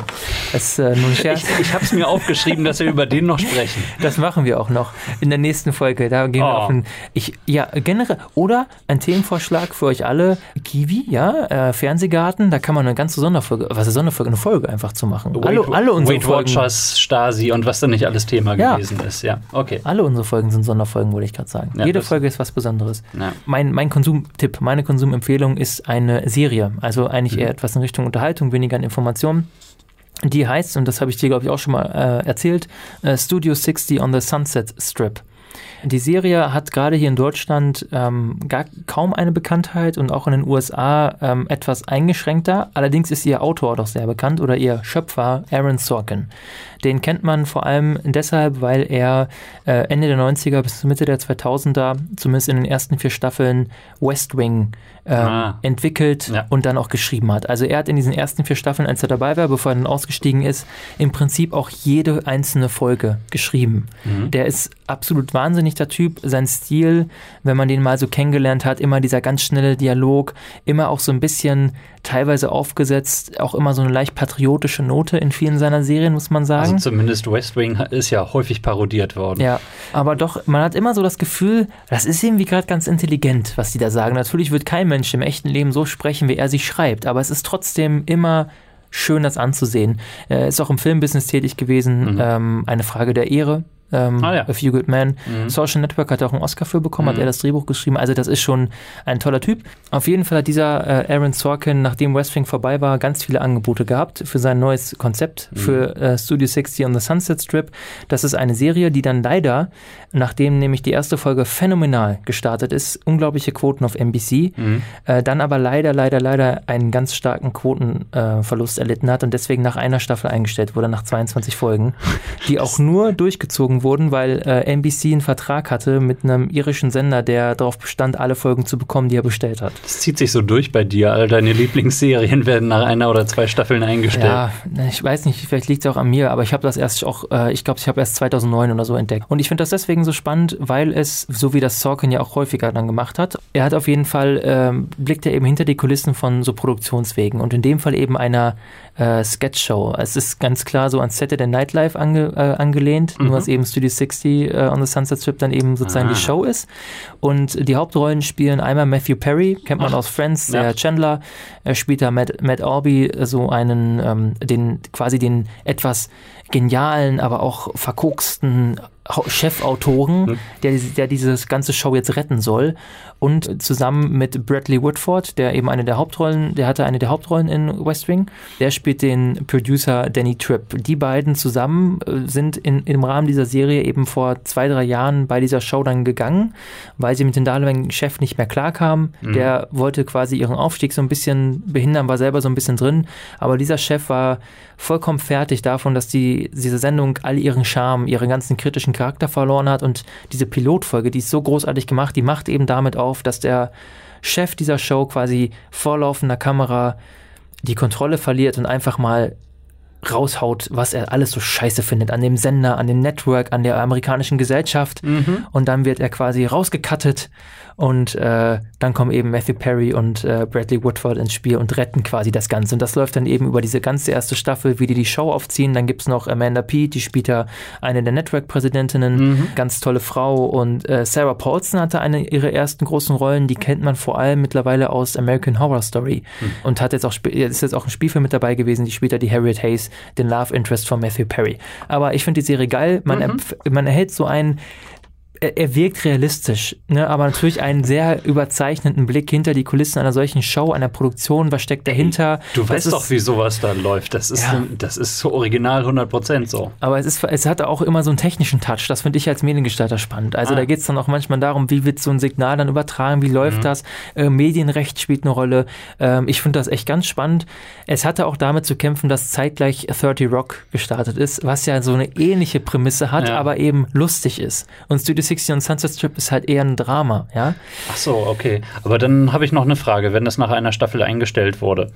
das äh, nun Scherz. Ich, ich habe es mir aufgeschrieben, dass wir über den noch sprechen. Das machen wir auch noch in der nächsten Folge. Da gehen oh. wir auf ein, ich, ja, generell, oder ein Themenvorschlag für euch alle, Kiwi, ja, äh, Fernsehgarten, da kann man eine ganze Sonderfolge, was ist Sonderfolge, eine Folge einfach zu machen. Weight, alle, alle unsere Weight Folgen. Watchers, Stasi und was dann nicht alles Thema ja. gewesen ist, ja, okay. Alle unsere Folgen sind Sonderfolgen, wollte ich gerade sagen. Ja, Jede Folge ist was Besonderes. Ja. Mein, mein Konsumtipp, meine Konsumempfehlung ist eine Serie. Also eigentlich mhm. eher etwas in Richtung Unterhaltung, weniger an Informationen. Die heißt, und das habe ich dir, glaube ich, auch schon mal äh, erzählt, äh, Studio 60 on the Sunset Strip. Die Serie hat gerade hier in Deutschland ähm, gar kaum eine Bekanntheit und auch in den USA ähm, etwas eingeschränkter. Allerdings ist ihr Autor doch sehr bekannt oder ihr Schöpfer Aaron Sorkin. Den kennt man vor allem deshalb, weil er äh, Ende der 90er bis Mitte der 2000er, zumindest in den ersten vier Staffeln, West Wing ähm, ah. entwickelt ja. und dann auch geschrieben hat. Also er hat in diesen ersten vier Staffeln, als er dabei war, bevor er dann ausgestiegen ist, im Prinzip auch jede einzelne Folge geschrieben. Mhm. Der ist absolut wahnsinnig der Typ. Sein Stil, wenn man den mal so kennengelernt hat, immer dieser ganz schnelle Dialog, immer auch so ein bisschen teilweise aufgesetzt, auch immer so eine leicht patriotische Note in vielen seiner Serien, muss man sagen. Also zumindest West Wing ist ja häufig parodiert worden. Ja, aber doch, man hat immer so das Gefühl, das ist irgendwie gerade ganz intelligent, was die da sagen. Natürlich wird kein Mensch im echten Leben so sprechen, wie er sich schreibt, aber es ist trotzdem immer schön, das anzusehen. Er ist auch im Filmbusiness tätig gewesen, mhm. ähm, eine Frage der Ehre ähm, ah, ja. A Few Good Men. Mhm. Social Network hat auch einen Oscar für bekommen, mhm. hat er das Drehbuch geschrieben. Also das ist schon ein toller Typ. Auf jeden Fall hat dieser äh, Aaron Sorkin, nachdem West Wing vorbei war, ganz viele Angebote gehabt für sein neues Konzept mhm. für äh, Studio 60 on the Sunset Strip. Das ist eine Serie, die dann leider, nachdem nämlich die erste Folge phänomenal gestartet ist, unglaubliche Quoten auf NBC, mhm. äh, dann aber leider, leider, leider einen ganz starken Quotenverlust erlitten hat und deswegen nach einer Staffel eingestellt wurde, nach 22 Folgen, die auch nur durchgezogen geflogen wurden, weil äh, NBC einen Vertrag hatte mit einem irischen Sender, der darauf bestand, alle Folgen zu bekommen, die er bestellt hat. Das zieht sich so durch bei dir. All deine Lieblingsserien werden nach einer oder zwei Staffeln eingestellt. Ja, ich weiß nicht, vielleicht liegt es auch an mir, aber ich habe das erst auch, äh, ich glaube, ich habe erst 2009 oder so entdeckt. Und ich finde das deswegen so spannend, weil es, so wie das Sorkin ja auch häufiger dann gemacht hat, er hat auf jeden Fall, ähm, blickt er eben hinter die Kulissen von so Produktionswegen und in dem Fall eben einer äh, Sketch-Show. Es ist ganz klar so an Saturday Night Live ange, äh, angelehnt, mhm. nur dass eben Studio 60 äh, on the Sunset Strip dann eben sozusagen ah. die Show ist. Und die Hauptrollen spielen einmal Matthew Perry, kennt man Ach. aus Friends, der ja. Chandler, er spielt da Matt, Matt Orby, so einen, ähm, den quasi den etwas genialen, aber auch verkoksten Chefautoren, hm. der, der dieses ganze Show jetzt retten soll. Und zusammen mit Bradley Woodford, der eben eine der Hauptrollen, der hatte eine der Hauptrollen in West Wing, der spielt den Producer Danny Tripp. Die beiden zusammen äh, sind in, im Rahmen dieser Serie eben vor zwei, drei Jahren bei dieser Show dann gegangen, weil sie mit dem Dahlewing-Chef nicht mehr klarkamen. Mhm. Der wollte quasi ihren Aufstieg so ein bisschen behindern, war selber so ein bisschen drin. Aber dieser Chef war vollkommen fertig davon, dass die, diese Sendung all ihren Charme, ihren ganzen kritischen Charakter verloren hat. Und diese Pilotfolge, die ist so großartig gemacht, die macht eben damit auf, dass der Chef dieser Show quasi vor laufender Kamera die Kontrolle verliert und einfach mal raushaut, was er alles so scheiße findet an dem Sender, an dem Network, an der amerikanischen Gesellschaft. Mhm. Und dann wird er quasi rausgekattet und äh, dann kommen eben Matthew Perry und äh, Bradley Woodford ins Spiel und retten quasi das Ganze. Und das läuft dann eben über diese ganze erste Staffel, wie die die Show aufziehen. Dann gibt es noch Amanda P., die spielt da eine der Network-Präsidentinnen, mhm. ganz tolle Frau. Und äh, Sarah Paulson hatte eine ihrer ersten großen Rollen, die kennt man vor allem mittlerweile aus American Horror Story. Mhm. Und hat jetzt auch ist jetzt auch ein Spielfilm mit dabei gewesen, die spielt da die Harriet Hayes, den Love Interest von Matthew Perry. Aber ich finde die Serie geil. Man, mhm. man erhält so einen er, er wirkt realistisch, ne? aber natürlich einen sehr überzeichneten Blick hinter die Kulissen einer solchen Show, einer Produktion. Was steckt dahinter? Du das weißt ist, doch, wie sowas da läuft. Das ist, ja. das ist so original 100% so. Aber es, ist, es hat auch immer so einen technischen Touch. Das finde ich als Mediengestalter spannend. Also ah. da geht es dann auch manchmal darum, wie wird so ein Signal dann übertragen, wie läuft mhm. das? Äh, Medienrecht spielt eine Rolle. Ähm, ich finde das echt ganz spannend. Es hatte auch damit zu kämpfen, dass zeitgleich 30 Rock gestartet ist, was ja so eine ähnliche Prämisse hat, ja. aber eben lustig ist. Und Studio 60 und Sunset Strip ist halt eher ein Drama, ja. Ach so, okay. Aber dann habe ich noch eine Frage, wenn das nach einer Staffel eingestellt wurde.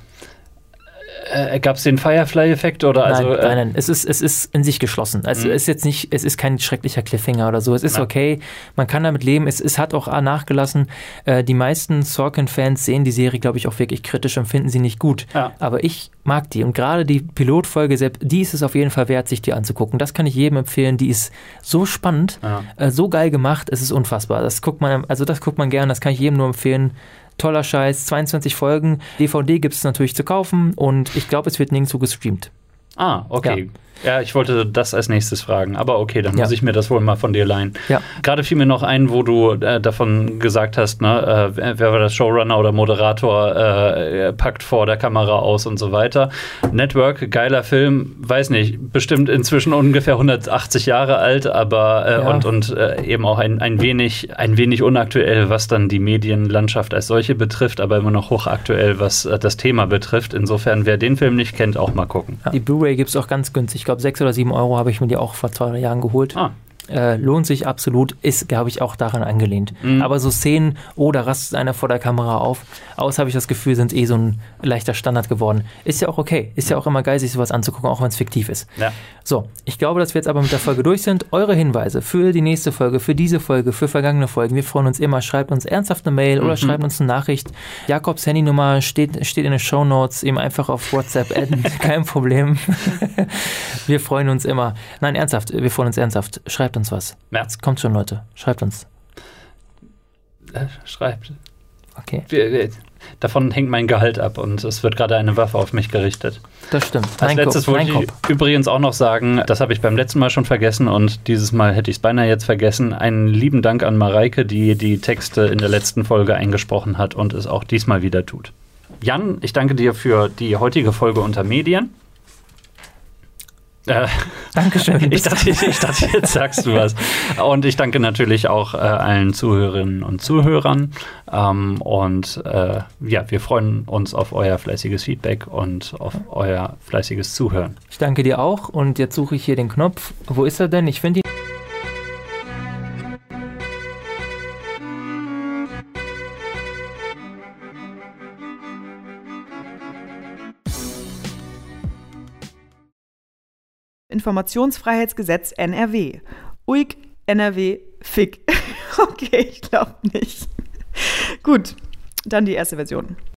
Äh, Gab es den Firefly-Effekt oder nein, also? Äh nein, nein, es ist, es ist in sich geschlossen. Also mhm. es ist jetzt nicht, es ist kein schrecklicher Cliffhanger oder so. Es ist ja. okay, man kann damit leben. Es, es hat auch nachgelassen. Äh, die meisten Sorkin-Fans sehen die Serie, glaube ich, auch wirklich kritisch und finden sie nicht gut. Ja. Aber ich mag die und gerade die Pilotfolge, die ist es auf jeden Fall wert, sich die anzugucken. Das kann ich jedem empfehlen. Die ist so spannend, ja. äh, so geil gemacht. Es ist unfassbar. Das guckt man, also das guckt man gern. Das kann ich jedem nur empfehlen toller Scheiß, 22 Folgen. DVD gibt es natürlich zu kaufen und ich glaube, es wird nirgendwo gestreamt. Ah, okay. Ja. Ja, ich wollte das als nächstes fragen, aber okay, dann ja. muss ich mir das wohl mal von dir leihen. Ja. Gerade fiel mir noch ein, wo du äh, davon gesagt hast, ne, äh, wer war das Showrunner oder Moderator, äh, packt vor der Kamera aus und so weiter. Network, geiler Film, weiß nicht, bestimmt inzwischen ungefähr 180 Jahre alt, aber äh, ja. und, und äh, eben auch ein, ein, wenig, ein wenig unaktuell, was dann die Medienlandschaft als solche betrifft, aber immer noch hochaktuell, was äh, das Thema betrifft. Insofern, wer den Film nicht kennt, auch mal gucken. Die Blu-ray gibt es auch ganz günstig glaube, sechs oder sieben Euro habe ich mir die auch vor zwei Jahren geholt. Ah. Äh, lohnt sich absolut, ist, glaube ich, auch daran angelehnt. Mhm. Aber so Szenen, oh, da rastet einer vor der Kamera auf, aus habe ich das Gefühl, sind eh so ein leichter Standard geworden. Ist ja auch okay. Ist ja auch immer geil, sich sowas anzugucken, auch wenn es fiktiv ist. Ja. So, ich glaube, dass wir jetzt aber mit der Folge durch sind. Eure Hinweise für die nächste Folge, für diese Folge, für vergangene Folgen, wir freuen uns immer. Schreibt uns ernsthaft eine Mail mhm. oder schreibt uns eine Nachricht. Jakobs Handynummer steht, steht in den Show Notes, eben einfach auf WhatsApp adden, kein Problem. wir freuen uns immer. Nein, ernsthaft, wir freuen uns ernsthaft. Schreibt uns was. Ja. Jetzt kommt schon, Leute. Schreibt uns. Äh, schreibt. Okay. Davon hängt mein Gehalt ab und es wird gerade eine Waffe auf mich gerichtet. Das stimmt. Als letztes wollte ich übrigens auch noch sagen, das habe ich beim letzten Mal schon vergessen und dieses Mal hätte ich es beinahe jetzt vergessen. Einen lieben Dank an Mareike, die die Texte in der letzten Folge eingesprochen hat und es auch diesmal wieder tut. Jan, ich danke dir für die heutige Folge unter Medien. Äh, Dankeschön. ich, dachte, ich, dachte, jetzt sagst du was. Und ich danke natürlich auch äh, allen Zuhörerinnen und Zuhörern. Ähm, und äh, ja, wir freuen uns auf euer fleißiges Feedback und auf euer fleißiges Zuhören. Ich danke dir auch. Und jetzt suche ich hier den Knopf. Wo ist er denn? Ich finde ihn. Informationsfreiheitsgesetz NRW. Uig, NRW, Fick. okay, ich glaube nicht. Gut, dann die erste Version.